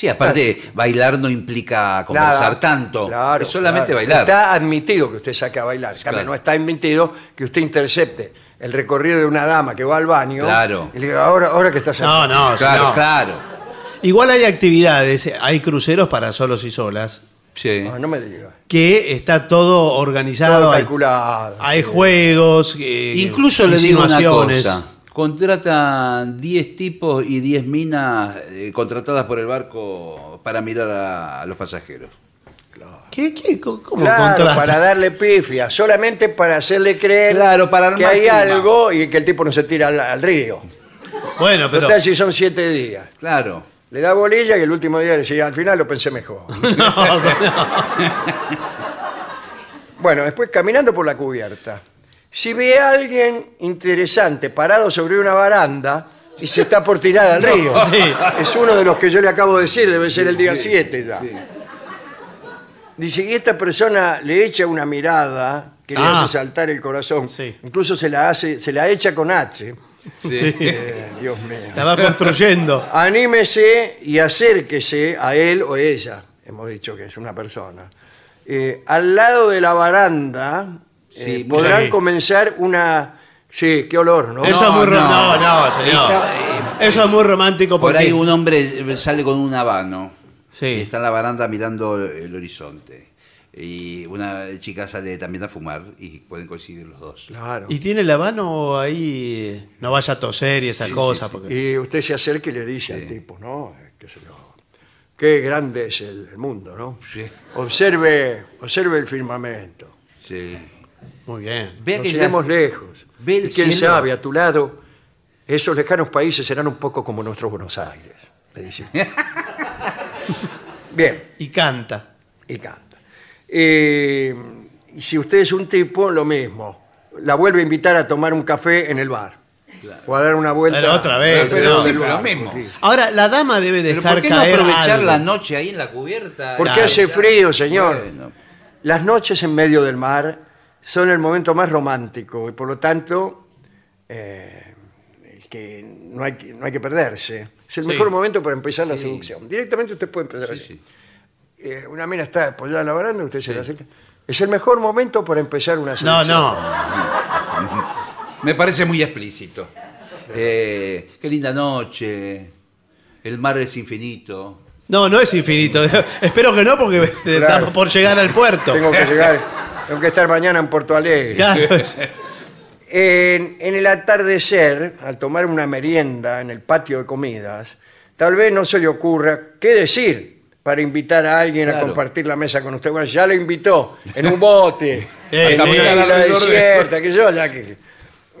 Sí, aparte, bailar no implica conversar Nada. tanto. Claro, es solamente claro. bailar. Está admitido que usted saque a bailar. Cambio. No está admitido que usted intercepte el recorrido de una dama que va al baño Claro. y le diga, ahora, ahora que estás No, aquí". no, Claro, no. claro. Igual hay actividades, hay cruceros para solos y solas, Sí. No, no me diga. que está todo organizado. Todo hay- calculado. Hay sí. juegos, eh, Incluso le digo una insinuaciones. cosa. Contratan 10 tipos y 10 minas eh, contratadas por el barco para mirar a, a los pasajeros. ¿Qué, qué, ¿Cómo Claro, contrata? para darle pifia, solamente para hacerle creer Claro, para que hay clima. algo y que el tipo no se tira al, al río. Bueno, pero. Total, si son siete días. Claro. Le da bolilla y el último día le decía, al final lo pensé mejor. (laughs) No, o sea, no. Bueno, después caminando por la cubierta. Si ve a alguien interesante parado sobre una baranda y se está por tirar al (laughs) río, sí. es uno de los que yo le acabo de decir, debe ser el día 7 ya. Dice, y esta persona le echa una mirada que le Ah. hace saltar el corazón. Sí. Incluso se la hace, se la echa con H. Sí. Eh, Dios mío. La va construyendo. (laughs) Anímese y acérquese a él o ella. Hemos dicho que es una persona. Eh, al lado de la baranda Sí, podrán sí. comenzar una... Sí, qué olor, ¿no? Eso es muy ro- no. no, no, señor. Está- Eso es muy romántico Por ahí un hombre sale con un habano. Sí. Y está en la baranda mirando el horizonte. Y una chica sale también a fumar y pueden coincidir los dos. Claro. y tiene la mano ahí, eh, no vaya a toser y esas Sí, cosas. sí, sí. porque- Y usted se acerca y le dice Sí. al tipo, ¿no? Eh, Qué, sé yo, qué grande es el, el mundo, ¿no? Sí. Observe, observe el firmamento. Sí. Muy bien. Vea Nos que lejos. ve el y quién cielo. sabe, a tu lado, esos lejanos países serán un poco como nuestros Buenos Aires. Le dice. (laughs) Bien, Y canta. y canta. Eh, y si usted es un tipo, lo mismo. La vuelve a invitar a tomar un café en el bar. O a dar una vuelta. Pero otra vez, no. Sí, pero barco, mismo. sí. Ahora, la dama debe Pero dejar ¿por qué no caer aprovechar algo. la noche ahí en la cubierta? Porque Claro. hace frío, señor. Bueno. Las noches en medio del mar son el momento más romántico y por lo tanto eh, que no hay, que- no hay que perderse. Es el Sí. mejor momento para empezar la seducción. Directamente usted puede empezar así. Eh, una mina está apoyada en la baranda, usted se la acerca. Es el mejor momento para empezar una No, seducción. no. (laughs) Me parece muy explícito. Eh, qué linda noche. El mar es infinito. No, no es infinito. (laughs) Espero que no, porque Claro. estamos por llegar al puerto. Tengo que llegar, (laughs) tengo que estar mañana en Porto Alegre. Claro, (laughs) En, en el atardecer, al tomar una merienda en el patio de comidas, tal vez no se le ocurra qué decir para invitar a alguien a Claro. compartir la mesa con usted. Bueno, ya le invitó en un bote, (laughs) Eh, en sí. isla alrededor de- desierta, que yo, ya que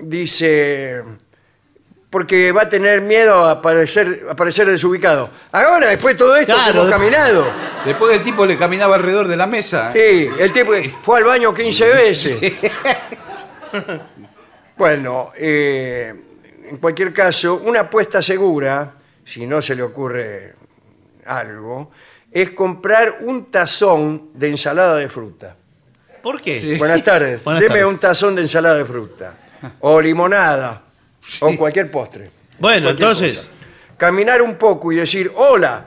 dice porque va a tener miedo a aparecer, a desubicado. Ahora, después de todo esto, Claro. hemos caminado. Después el tipo le caminaba alrededor de la mesa. Sí, el tipo fue al baño 15 veces. (laughs) Bueno, eh, en cualquier caso, una apuesta segura, si no se le ocurre algo, es comprar un tazón de ensalada de fruta. ¿Por qué? Buenas tardes. Buenas Deme tardes. un tazón de ensalada de fruta. O limonada. O cualquier postre. Bueno, Cualquier entonces- cosa. Caminar un poco y decir, hola,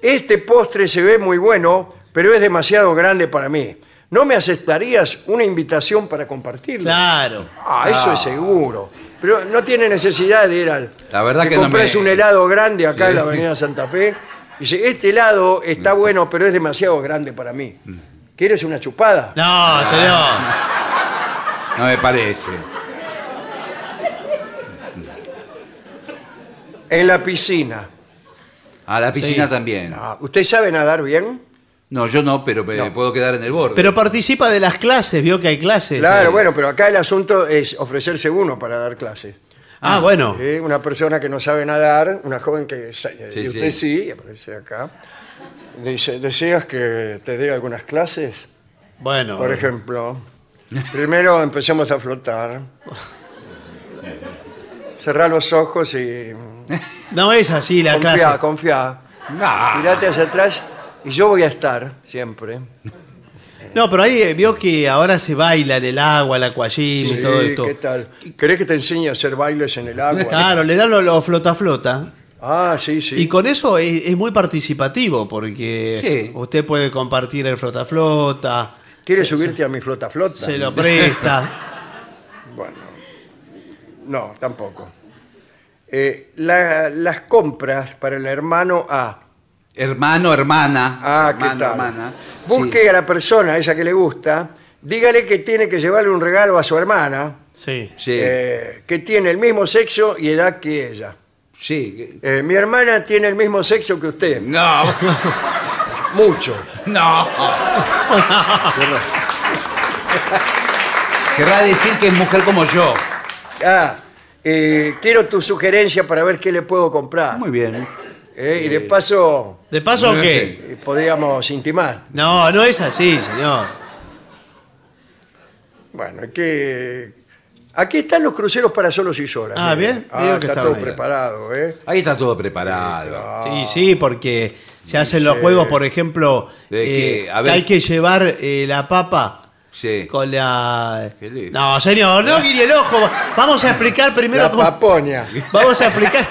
este postre se ve muy bueno, pero es demasiado grande para mí. ¿No me aceptarías una invitación para compartirlo? Claro. Ah, eso es seguro. Pero no tiene necesidad de ir al... La verdad te que no compras me- un helado grande acá en la avenida Santa Fe. Y dice, este helado está bueno, pero es demasiado grande para mí. ¿Quieres una chupada? No, señor. No me parece. En la piscina. A la piscina Sí. también. Ah, ¿Usted sabe nadar bien? No, yo no, pero me puedo quedar en el borde. Pero participa de las clases, vio que hay clases. Claro, Eh, bueno, pero acá el asunto es ofrecerse uno para dar clases. Ah, bueno. ¿sí? Una persona que no sabe nadar, una joven que... sa- Sí, y usted sí. sí, y aparece acá. Dice, ¿deseas que te dé algunas clases? Bueno. Por ejemplo, primero empecemos a flotar. Cerrá los ojos y No es así la confía, clase. confía. No. Mirate hacia atrás y yo voy a estar siempre. No, pero ahí eh, vio que ahora se baila en el agua, el aquagym y Sí, todo esto. ¿qué tal? ¿Querés que te enseñe a hacer bailes en el agua? Claro, le dan los lo flota flota. Ah, sí, sí. Y con eso es, es muy participativo porque Sí. usted puede compartir el flota flota, ¿Quieres subirte a mi flota flota? se lo presta. (laughs) Bueno, no, tampoco. Eh, la- las compras para el hermano A. Hermano, hermana. Ah, hermano, ¿qué tal? hermana. Busque Sí. a la persona, a esa que le gusta, dígale que tiene que llevarle un regalo a su hermana, Sí. Sí. eh, que tiene el mismo sexo y edad que ella. Sí. Eh, mi hermana tiene el mismo sexo que usted. No. Mucho. No. Querrá decir que es mujer como yo. Ah, eh, quiero tu sugerencia para ver qué le puedo comprar. Muy bien. Eh, y de paso, ¿De paso o qué? eh, podríamos intimar. No, no es así, señor. Bueno, hay que... Aquí están los cruceros para solos y solas. Ah, bien. Ah, Digo que está estaban todo ahí. preparado, ¿eh? Ahí está todo preparado. Sí, sí, porque se hacen los juegos, por ejemplo, De que, eh, a ver- hay que llevar eh, la papa Sí. con la... Qué lindo. No, señor, no guiñe el ojo. Vamos a explicar primero La cómo... paponia. Vamos a explicar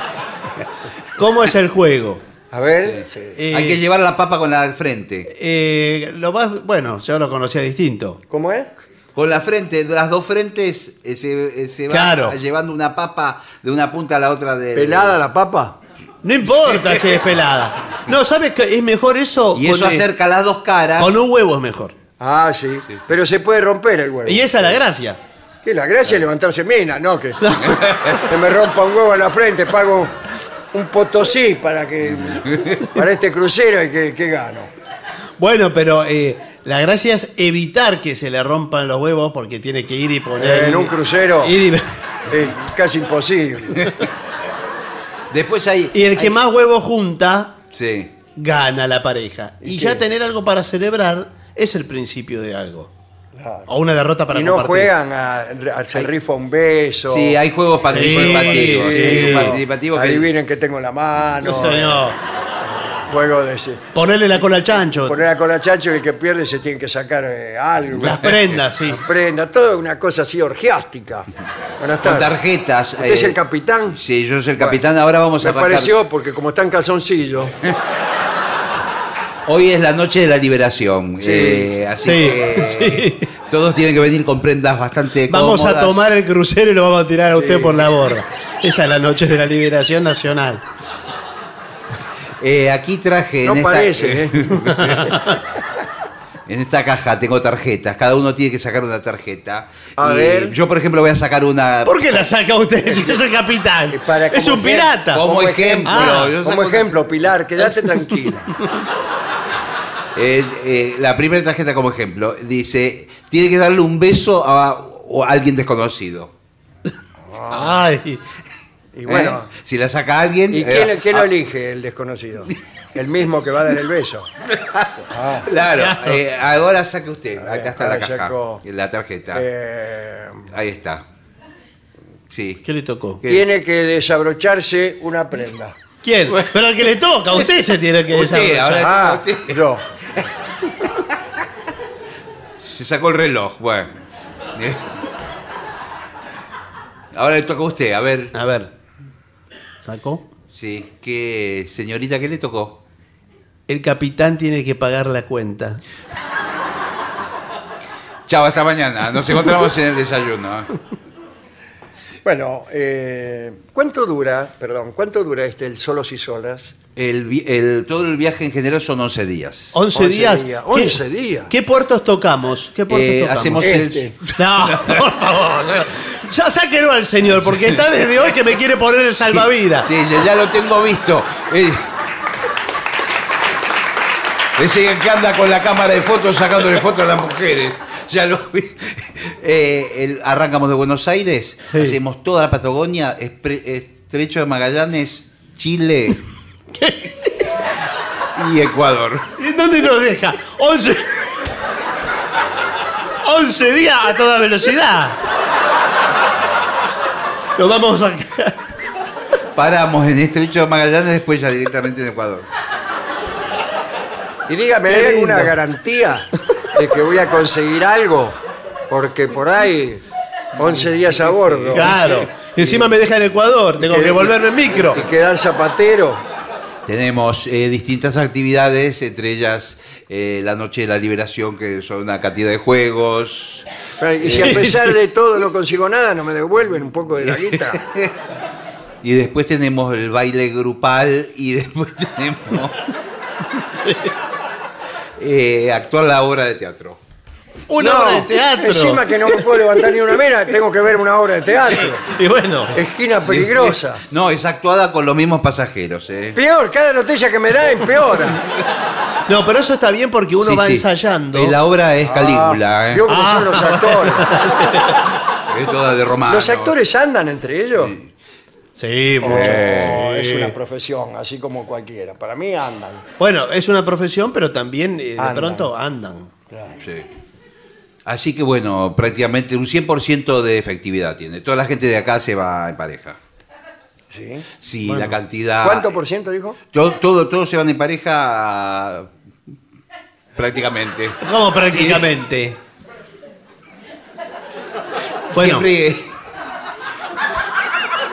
cómo es el juego. A ver. sí. Eh, Hay que llevar la papa con la frente. eh, lo más, bueno, yo lo conocía distinto. ¿Cómo es? Con la frente, de las dos frentes eh, se, eh, se va Claro. llevando una papa de una punta a la otra de. ¿Pelada la papa? No importa si es pelada. No, ¿sabes qué? Es mejor eso. Y eso con, acerca las dos caras. Con un huevo es mejor. Ah, sí. Pero se puede romper el huevo. Y esa es la gracia. Que la gracia es levantarse mina, ¿no? Que, (laughs) que me rompa un huevo en la frente, pago un potosí para que para este crucero y que, que gano. Bueno, pero eh, la gracia es evitar que se le rompan los huevos porque tiene que ir y poner. En un crucero ir y, (laughs) es casi imposible. (laughs) Después hay. y el que hay- más huevos junta, Sí. gana la pareja. Y, ¿Y ya tener algo para celebrar es el principio de algo. Claro. O una derrota para y no compartir. juegan a, a se rifa un beso. Sí, hay juegos participativos. sí, hay sí. juegos participativos que- Adivinen que tengo en la mano. Señor. Juego de ese. Ponerle la cola al chancho. Poner a cola chacho y el que pierde se tiene que sacar eh, algo. Las prendas, sí. Las prendas, todo una cosa así orgiástica. Buenas Con tarjetas. ¿Usted es eh, el capitán? Sí, yo soy el capitán. Ahora vamos Me a arrancar. pareció porque como está en calzoncillo. (laughs) Hoy es la noche de la liberación. eh, así Sí, que sí. todos tienen que venir con prendas bastante Vamos a tomar el crucero y lo vamos a tirar a usted por la borda. Esa es la noche de la liberación nacional. Eh, aquí traje. No en esta, parece, ¿eh? (laughs) En esta caja tengo tarjetas. Cada uno tiene que sacar una tarjeta. A Y ver. Yo, por ejemplo, voy a sacar una. ¿Por qué la saca usted (laughs) si es el capitán? Para es como un ejemplo- pirata. Como ejemplo. Ah, yo Como una- ejemplo, Pilar, quédate (laughs) tranquila. Eh, eh, la primera tarjeta como ejemplo dice, tiene que darle un beso a, a alguien desconocido. Ay, Y bueno, ¿Eh? Si la saca alguien... ¿y eh, quién, lo ah, elige, el desconocido? El mismo que va a dar el beso. Ah, (laughs) Claro, Claro. eh, ahora saque usted. Acá está la caja, sacó. la tarjeta. eh, Ahí está. Sí. ¿qué le tocó? ¿Qué? tiene que desabrocharse una prenda. ¿Quién? Pero al que le toca, usted se tiene que Usted, desabrochar. ahora- Ah, usted. yo. (laughs) Se sacó el reloj, bueno. (laughs) Ahora le toca a usted, a ver. A ver. ¿Sacó? Sí, ¿qué, señorita, qué le tocó? El capitán tiene que pagar la cuenta. Chao, hasta mañana. Nos encontramos en el desayuno. ¿eh? Bueno, eh, ¿cuánto dura, perdón, cuánto dura este el Solos y Solas? El, vi- el- todo el viaje en general son 11 días. 11 11 días. días, ¿Qué- 11 días. ¿Qué puertos tocamos? ¿Qué puertos Eh, tocamos? hacemos Este. el... No, (laughs) por favor. Ya sáquenlo al señor, porque está desde hoy que me quiere poner el salvavidas. Sí, ya, ya lo tengo visto. Eh, Ese que anda con la cámara de fotos sacándole fotos a las mujeres. (laughs) Ya lo vi. Eh, el- arrancamos de Buenos Aires, Sí. hacemos toda la Patagonia, espre- Estrecho de Magallanes, Chile y Ecuador. ¿Y dónde nos deja? 11. 11 días a toda velocidad. Nos vamos a. Paramos en Estrecho de Magallanes, después ya directamente en Ecuador. Y dígame, Qué ¿hay lindo. alguna garantía de que voy a conseguir algo? Porque por ahí, 11 días a bordo. Claro. Y encima me deja en Ecuador. Tengo que volverme en micro. Y quedar zapatero. Tenemos eh, distintas actividades, entre ellas eh, la Noche de la Liberación, que son una cantidad de juegos. Pero, Y si a pesar de todo no consigo nada, no me devuelven un poco de la guita. (laughs) Y después tenemos el baile grupal y después tenemos (laughs) eh, actuar la obra de teatro. Una No, obra de teatro. Encima que no me puedo levantar ni una mena, tengo que ver una obra de teatro. (laughs) Y bueno. Esquina peligrosa. No, es actuada con los mismos pasajeros. ¿eh? Peor, cada noticia que me da empeora. No, pero eso está bien porque uno Sí, va sí. ensayando. Eh, La obra es Calígula, ¿eh? Yo como son los actores. (laughs) es toda de romano. ¿Los actores andan entre ellos? Sí, mucho. No, es una profesión, así como cualquiera. Para mí andan. Bueno, es una profesión, pero también eh, de Andan. pronto andan. Sí. Así que bueno, prácticamente un 100% de efectividad tiene. Toda la gente de acá se va en pareja. ¿Sí? Sí, la cantidad. ¿Cuánto por ciento dijo? Todo, todo, todos se van en pareja prácticamente. ¿Cómo prácticamente? Bueno. Siempre.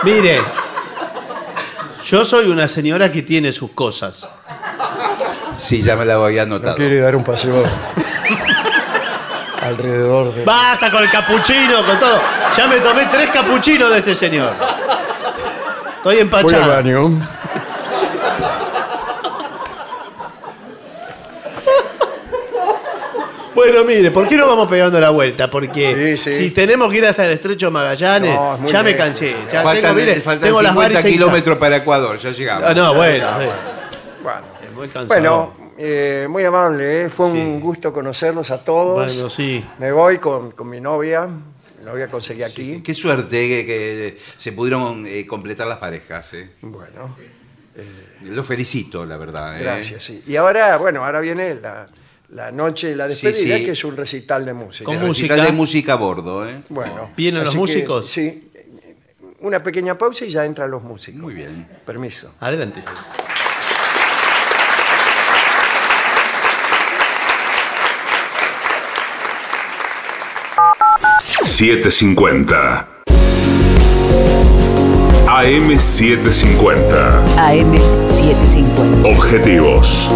Mire, yo soy una señora que tiene sus cosas. Sí, ya me la había anotado. dar un paseo alrededor de... Basta con el capuchino, con todo. Ya me tomé tres capuchinos de este señor. Estoy empachado. baño. Bueno, mire, ¿por qué no vamos pegando la vuelta? Porque Sí, sí. si tenemos que ir hasta el estrecho Magallanes, No, es ya me lejos. cansé. Ya faltan tengo, mire, faltan tengo las 50 varices hinchadas. kilómetros para Ecuador, ya llegamos. Ah, no, bueno. Bueno, Es muy cansado. bueno eh, muy amable, ¿eh? fue un gusto conocerlos a todos. Bueno, sí. Me voy con, con mi novia, mi novia conseguí aquí. Qué suerte que, que se pudieron eh, completar las parejas. eh. Bueno, Lo felicito, la verdad. eh. gracias, sí. Y ahora, bueno, ahora viene la, la noche de la despedida, que es un recital de música. Con música. De música a bordo, ¿eh? Bueno. ¿Vienen los músicos? sí. Una pequeña pausa y ya entran los músicos. Muy bien. Permiso. Adelante. AM750. AM750. AM750. Objetivos,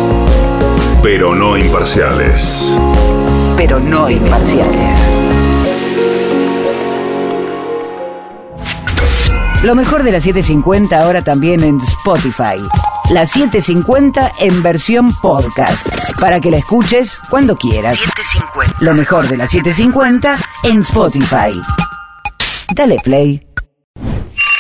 pero no imparciales. Pero no imparciales. Lo mejor de la 750 ahora también en Spotify. La 750 en versión podcast. Para que la escuches cuando quieras. Lo mejor de la 750 en Spotify. Dale play.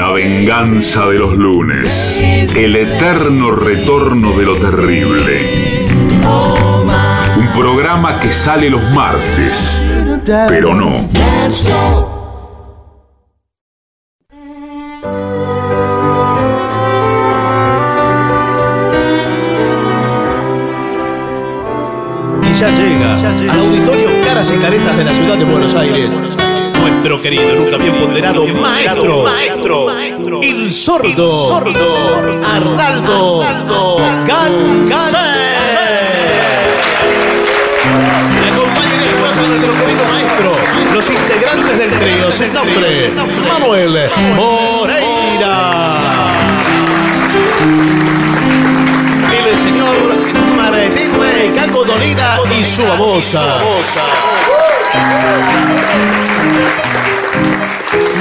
La venganza de los lunes. El eterno retorno de lo terrible. Un programa que sale los martes, pero no. Y ya llega, al auditorio Caras y Caretas de la ciudad de Buenos Aires. Nuestro querido, nunca bien ponderado maestro, maestro, el sordo, Arnaldo, Gansé. Le acompañan en voz a nuestro querido maestro, los integrantes del trío, sin nombre, Manuel Moreira. El señor Martín Calvo Dolina y su babosa.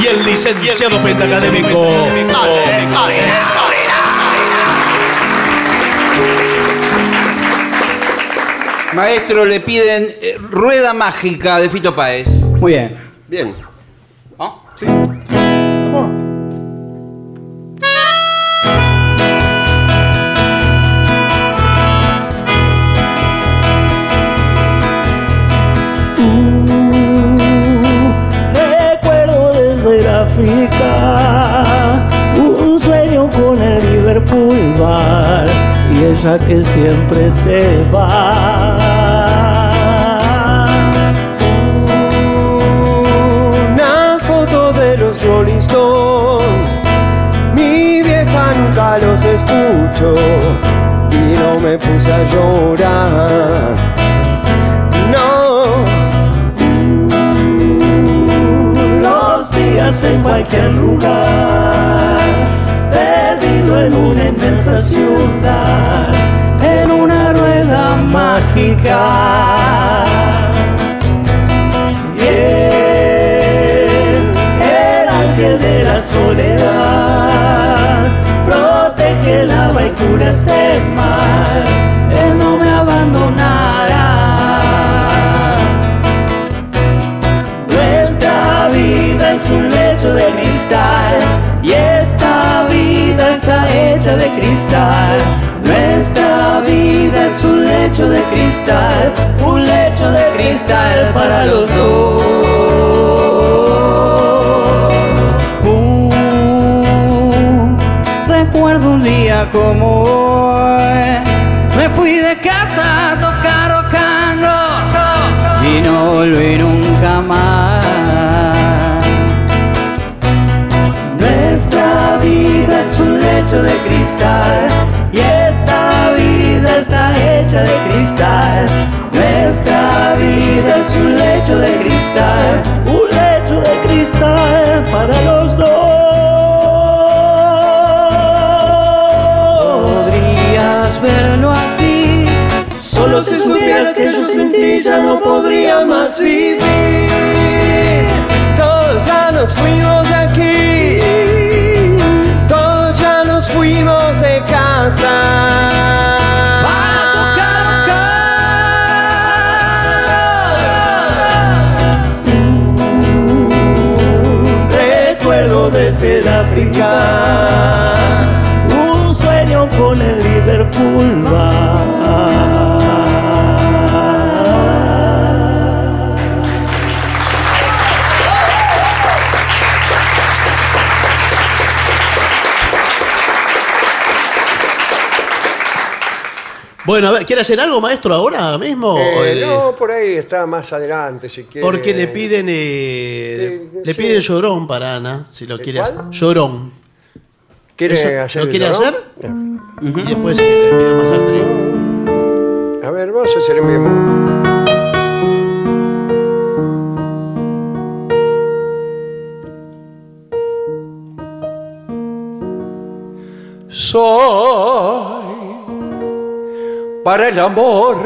Y el licenciado pentacadémico. Maestro, le piden eh, rueda mágica de Fito Páez. Muy bien. Bien. Recuerdo ella que siempre se va. Una foto de los Rolling. Mi vieja nunca los escucho y no me puse a llorar. No. Los días en cualquier lugar, inmensa ciudad, en una rueda mágica. Y él, el ángel de la soledad, protege, lava y cura este mal, él no me abandonará. Nuestra vida es un lecho de cristal hecha de cristal. Nuestra vida es un lecho de cristal, un lecho de cristal para los dos. Uh, recuerdo un día como hoy, me fui de casa a tocar rock and y no volví nunca más. Nuestra vida es un lecho de cristal y esta vida está hecha de cristal. Nuestra vida es un lecho de cristal, un lecho de cristal para los dos. Podrías verlo así, solo si supieras que yo sin ti ya no podría más vivir. Todos ya nos fuimos de aquí. Desde el África un sueño con el Liverpool. Bueno, a ver, ¿quiere hacer algo, maestro, ahora mismo? Eh, Eh, no, por ahí está más adelante, si quiere. Porque le piden eh, le sí. piden llorón para Ana, si lo quiere cuál? hacer. Llorón. ¿Quiere Eso, hacer ¿Lo el quiere llorón? hacer? Y después eh, le pide más al trío. A ver, vamos a hacer en vivo. Soy para el amor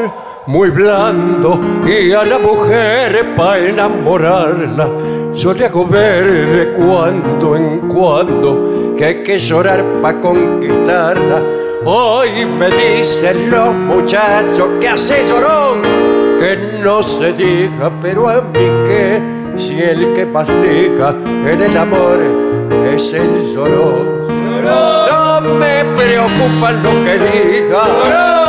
muy blando y a la mujer para enamorarla yo le hago ver de cuando en cuando que hay que llorar para conquistarla. Hoy me dicen los muchachos que hace llorón, que no se diga, pero a mí que si el que más diga en el amor es el llorón. No me preocupa lo que diga,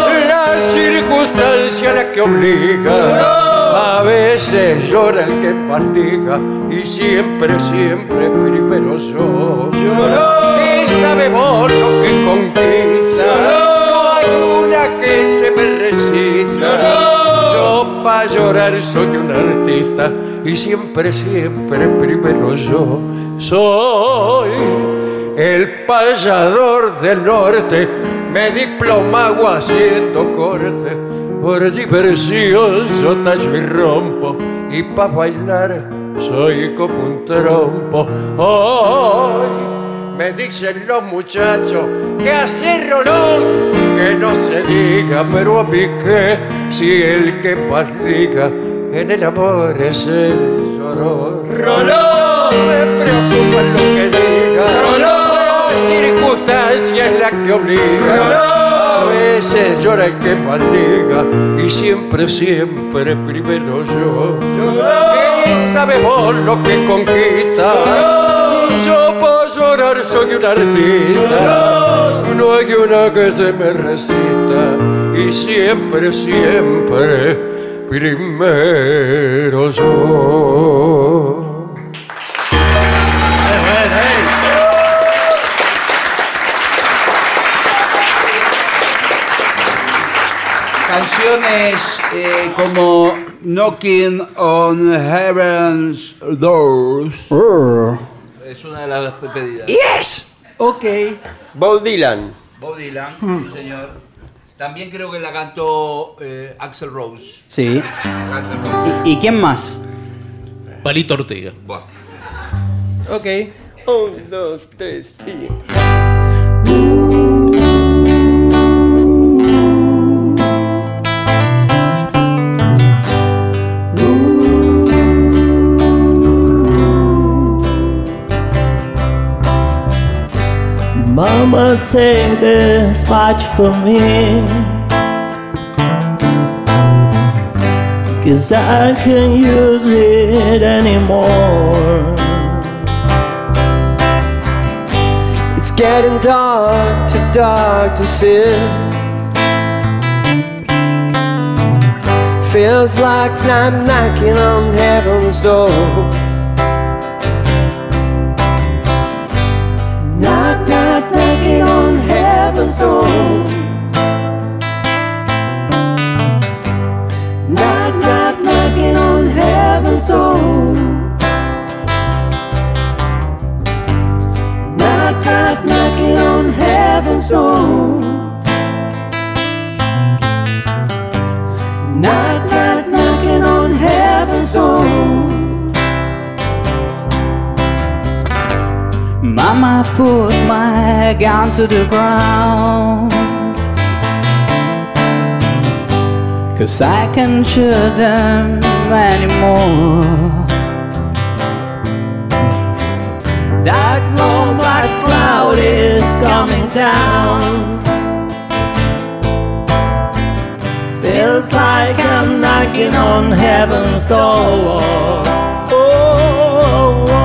circunstancia la que obliga. A veces llora el que más diga y siempre, siempre primero yo. Y sabemos lo que conquista, no hay una que se me resista. Yo para llorar soy un artista y siempre, siempre primero yo soy el payador del norte. Me diplomago haciendo corte por diversión yo tallo y rompo y pa' bailar soy como un trompo. Hoy me dicen los muchachos que hace rolón, que no se diga, pero a mí que si el que más diga en el amor es el llorón. Rolón, me preocupa lo que diga. Rolón, circunstancia es la que obliga. A veces llora el que más diga y siempre, siempre primero yo. Que sabemos lo que conquista. Yo por llorar soy un artista. No hay una que se me resista. Y siempre, siempre, primero yo. Canciones eh, como Knocking on Heaven's Doors. Es una de las pedidas. Yes. Ok. Bob Dylan. Bob Dylan, sí, señor. También creo que la cantó eh, Axel Rose. Sí. Axl Rose. ¿Y, y quién más? Palito Ortega. Buah. Ok. Un, dos, tres y. Mama, take this watch from me. Cause I can't use it anymore. It's getting dark, too dark to see. Feels like I'm knocking on heaven's door. Knocking on heaven's door. Knock, knock, knocking on heaven's door. Knock, knock, knocking on heaven's door. Knock, knock, knocking on heaven's door. Mama put my gun to the ground. Cause I can't shoot them anymore. That long black cloud is coming down. Feels like I'm knocking on heaven's door. Oh, oh, oh.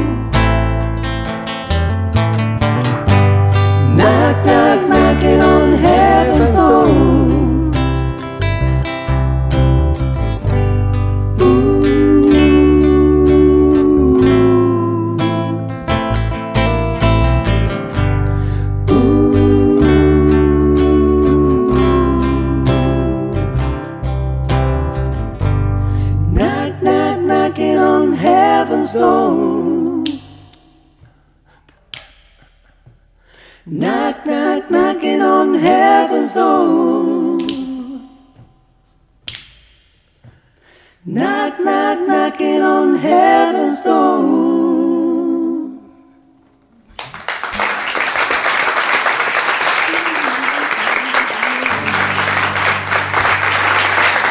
Knock, knock, knocking on heaven's door.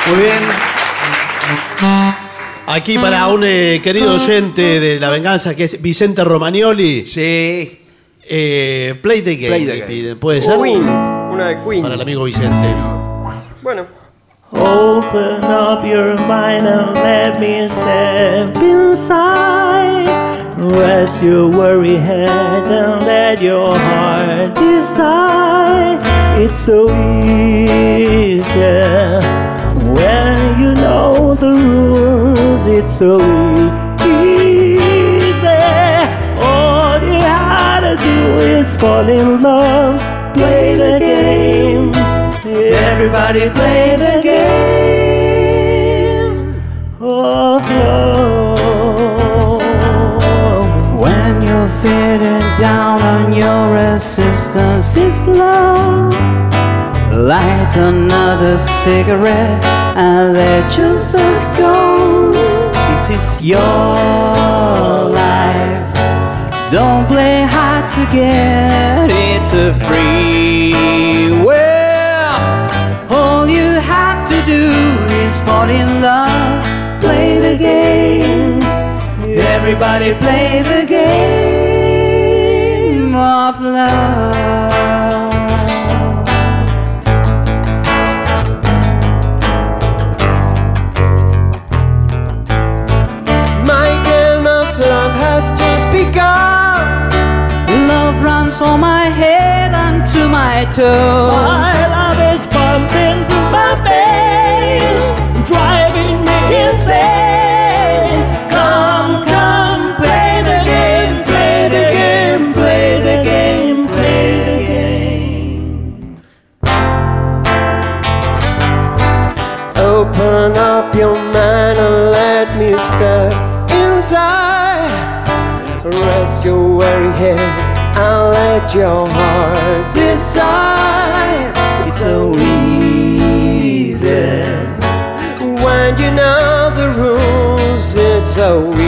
Muy bien. Aquí para un eh, querido oyente de La Venganza, que es Vicente Romagnoli. Sí. Eh, play the game. Play the game. piden. ¿Puede ser? Queen, una de Queen. Para el amigo Vicente. Bueno, Open up your mind and let me step inside. Rest your worry head and let your heart decide. It's so easy when you know the rules. It's so easy. All you gotta do is fall in love. Play the game. Everybody play the game of love. When you're feeling down on your resistance is love. Light another cigarette and let yourself go. This is your life. Don't play hard to get. It's a free will. Fall in love. Play the game. Everybody play the game of love. my game of love has just begun. Love runs from my head onto my toes. My love is pumping through my veins, driving me insane. Come, come, play the game, play the game, play the game, play the game. Open up your mind and let me step inside. Rest your weary head and let your heart know the rules. It's so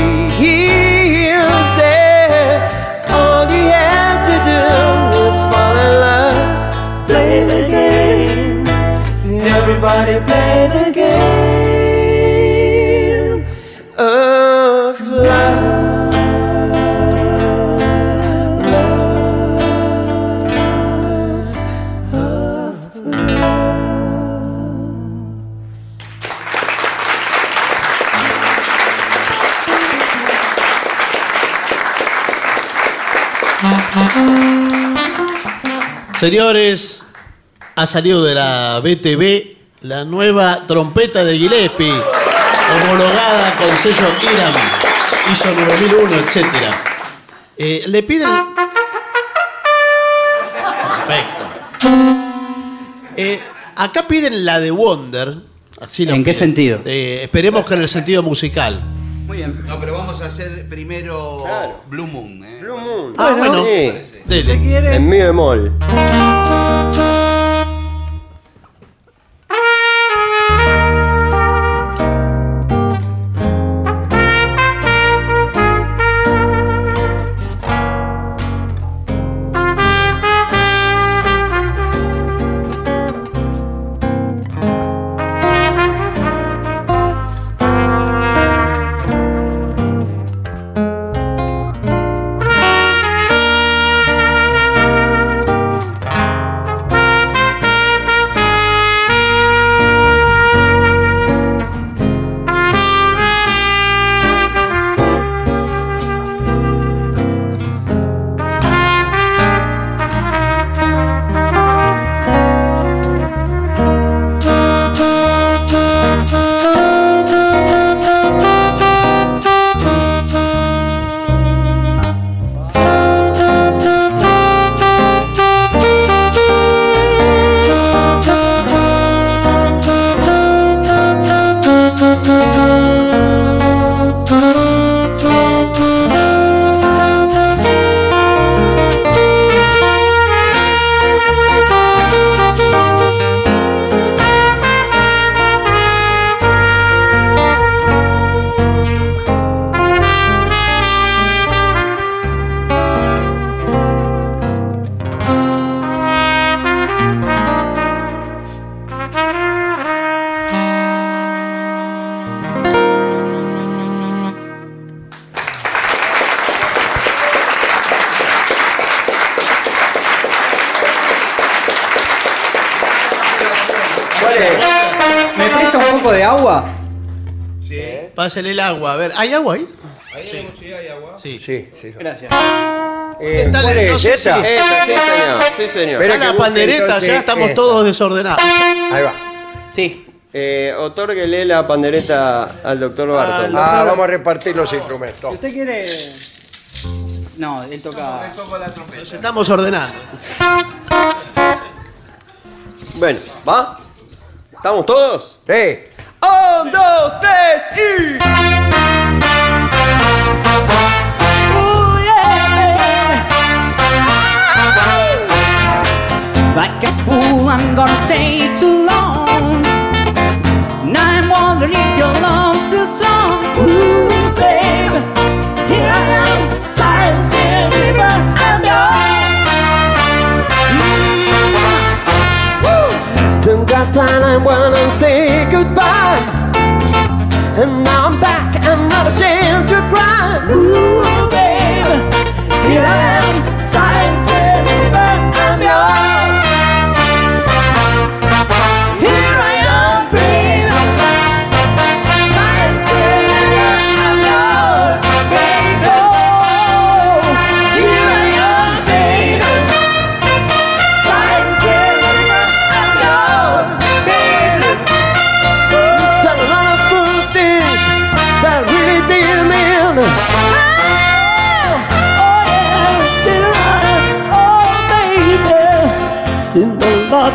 Señores, ha salido de la BTV la nueva trompeta de Gillespie, homologada con sello IRAM, ISO 9001, etc. Eh, le piden. Perfecto. Eh, acá piden la de Wonder. Así ¿En qué piden. sentido? Eh, esperemos que en el sentido musical. Muy bien. No, pero vamos a hacer primero Blue Moon. ¿eh? Blue Moon. Ah, bueno. Sí. Dele. En mi bemol. Pásale el agua. A ver, ¿hay agua ahí? Sí, hay agua. Sí. Sí, sí. Gracias. Eh, Está ¿Cuál la- no es sé esa? Esta, sí, señor. Sí, señor. Espera Está que la busque pandereta, entonces ya estamos esta. todos desordenados. Ahí va. Sí. Eh, otórguele la pandereta al doctor Barton. Ah, vamos a repartir los instrumentos. ¿Usted quiere.? No, él toca. Nos estamos ordenando. Bueno, ¿va? ¿Estamos todos? Sí. Un, dos, tres y... Like a fool, I'm gonna stay too long. Now I'm wondering if your love's still strong. Ooh, babe, here I am, silence in the river, I'm yours. Don't got time, I wanna say goodbye. Not ashamed to cry. Ooh, babe, here I am, silence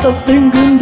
a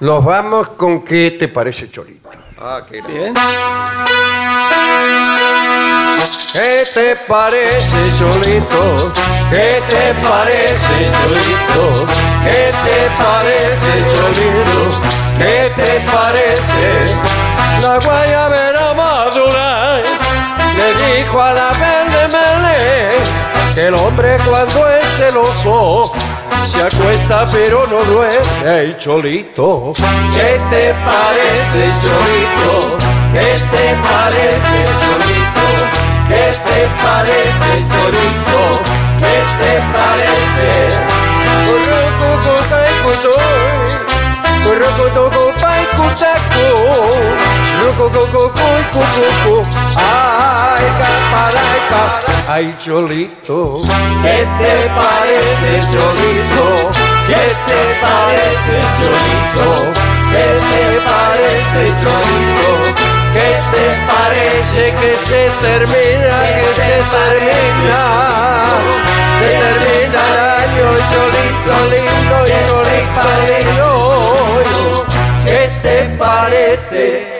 Nos vamos con qué te parece, Cholito. Ah, qué Bien. ¿Qué te parece, Cholito? ¿Qué te parece, Cholito? ¿Qué te parece, Cholito? ¿Qué te parece? La guayabera madura le dijo a la verde melé que el hombre cuando es celoso se acuesta pero no duerme, ay, Cholito. ¿Qué te parece, Cholito? ¿Qué te parece, Cholito? ¿Qué te parece, Cholito? ¿Qué te parece? Currucucucaicutoy, currucutucupaicutacu, rucucucucuicucucu, ay, caparaica, ay, Cholito. ¿Qué te parece, Cholito? ¿Qué te parece, Cholito? ¿Qué te parece, Cholito? ¿Qué te parece que se termina, que se termina? Se termina el año, Cholito lindo, Cholito lindo. ¿Qué te parece?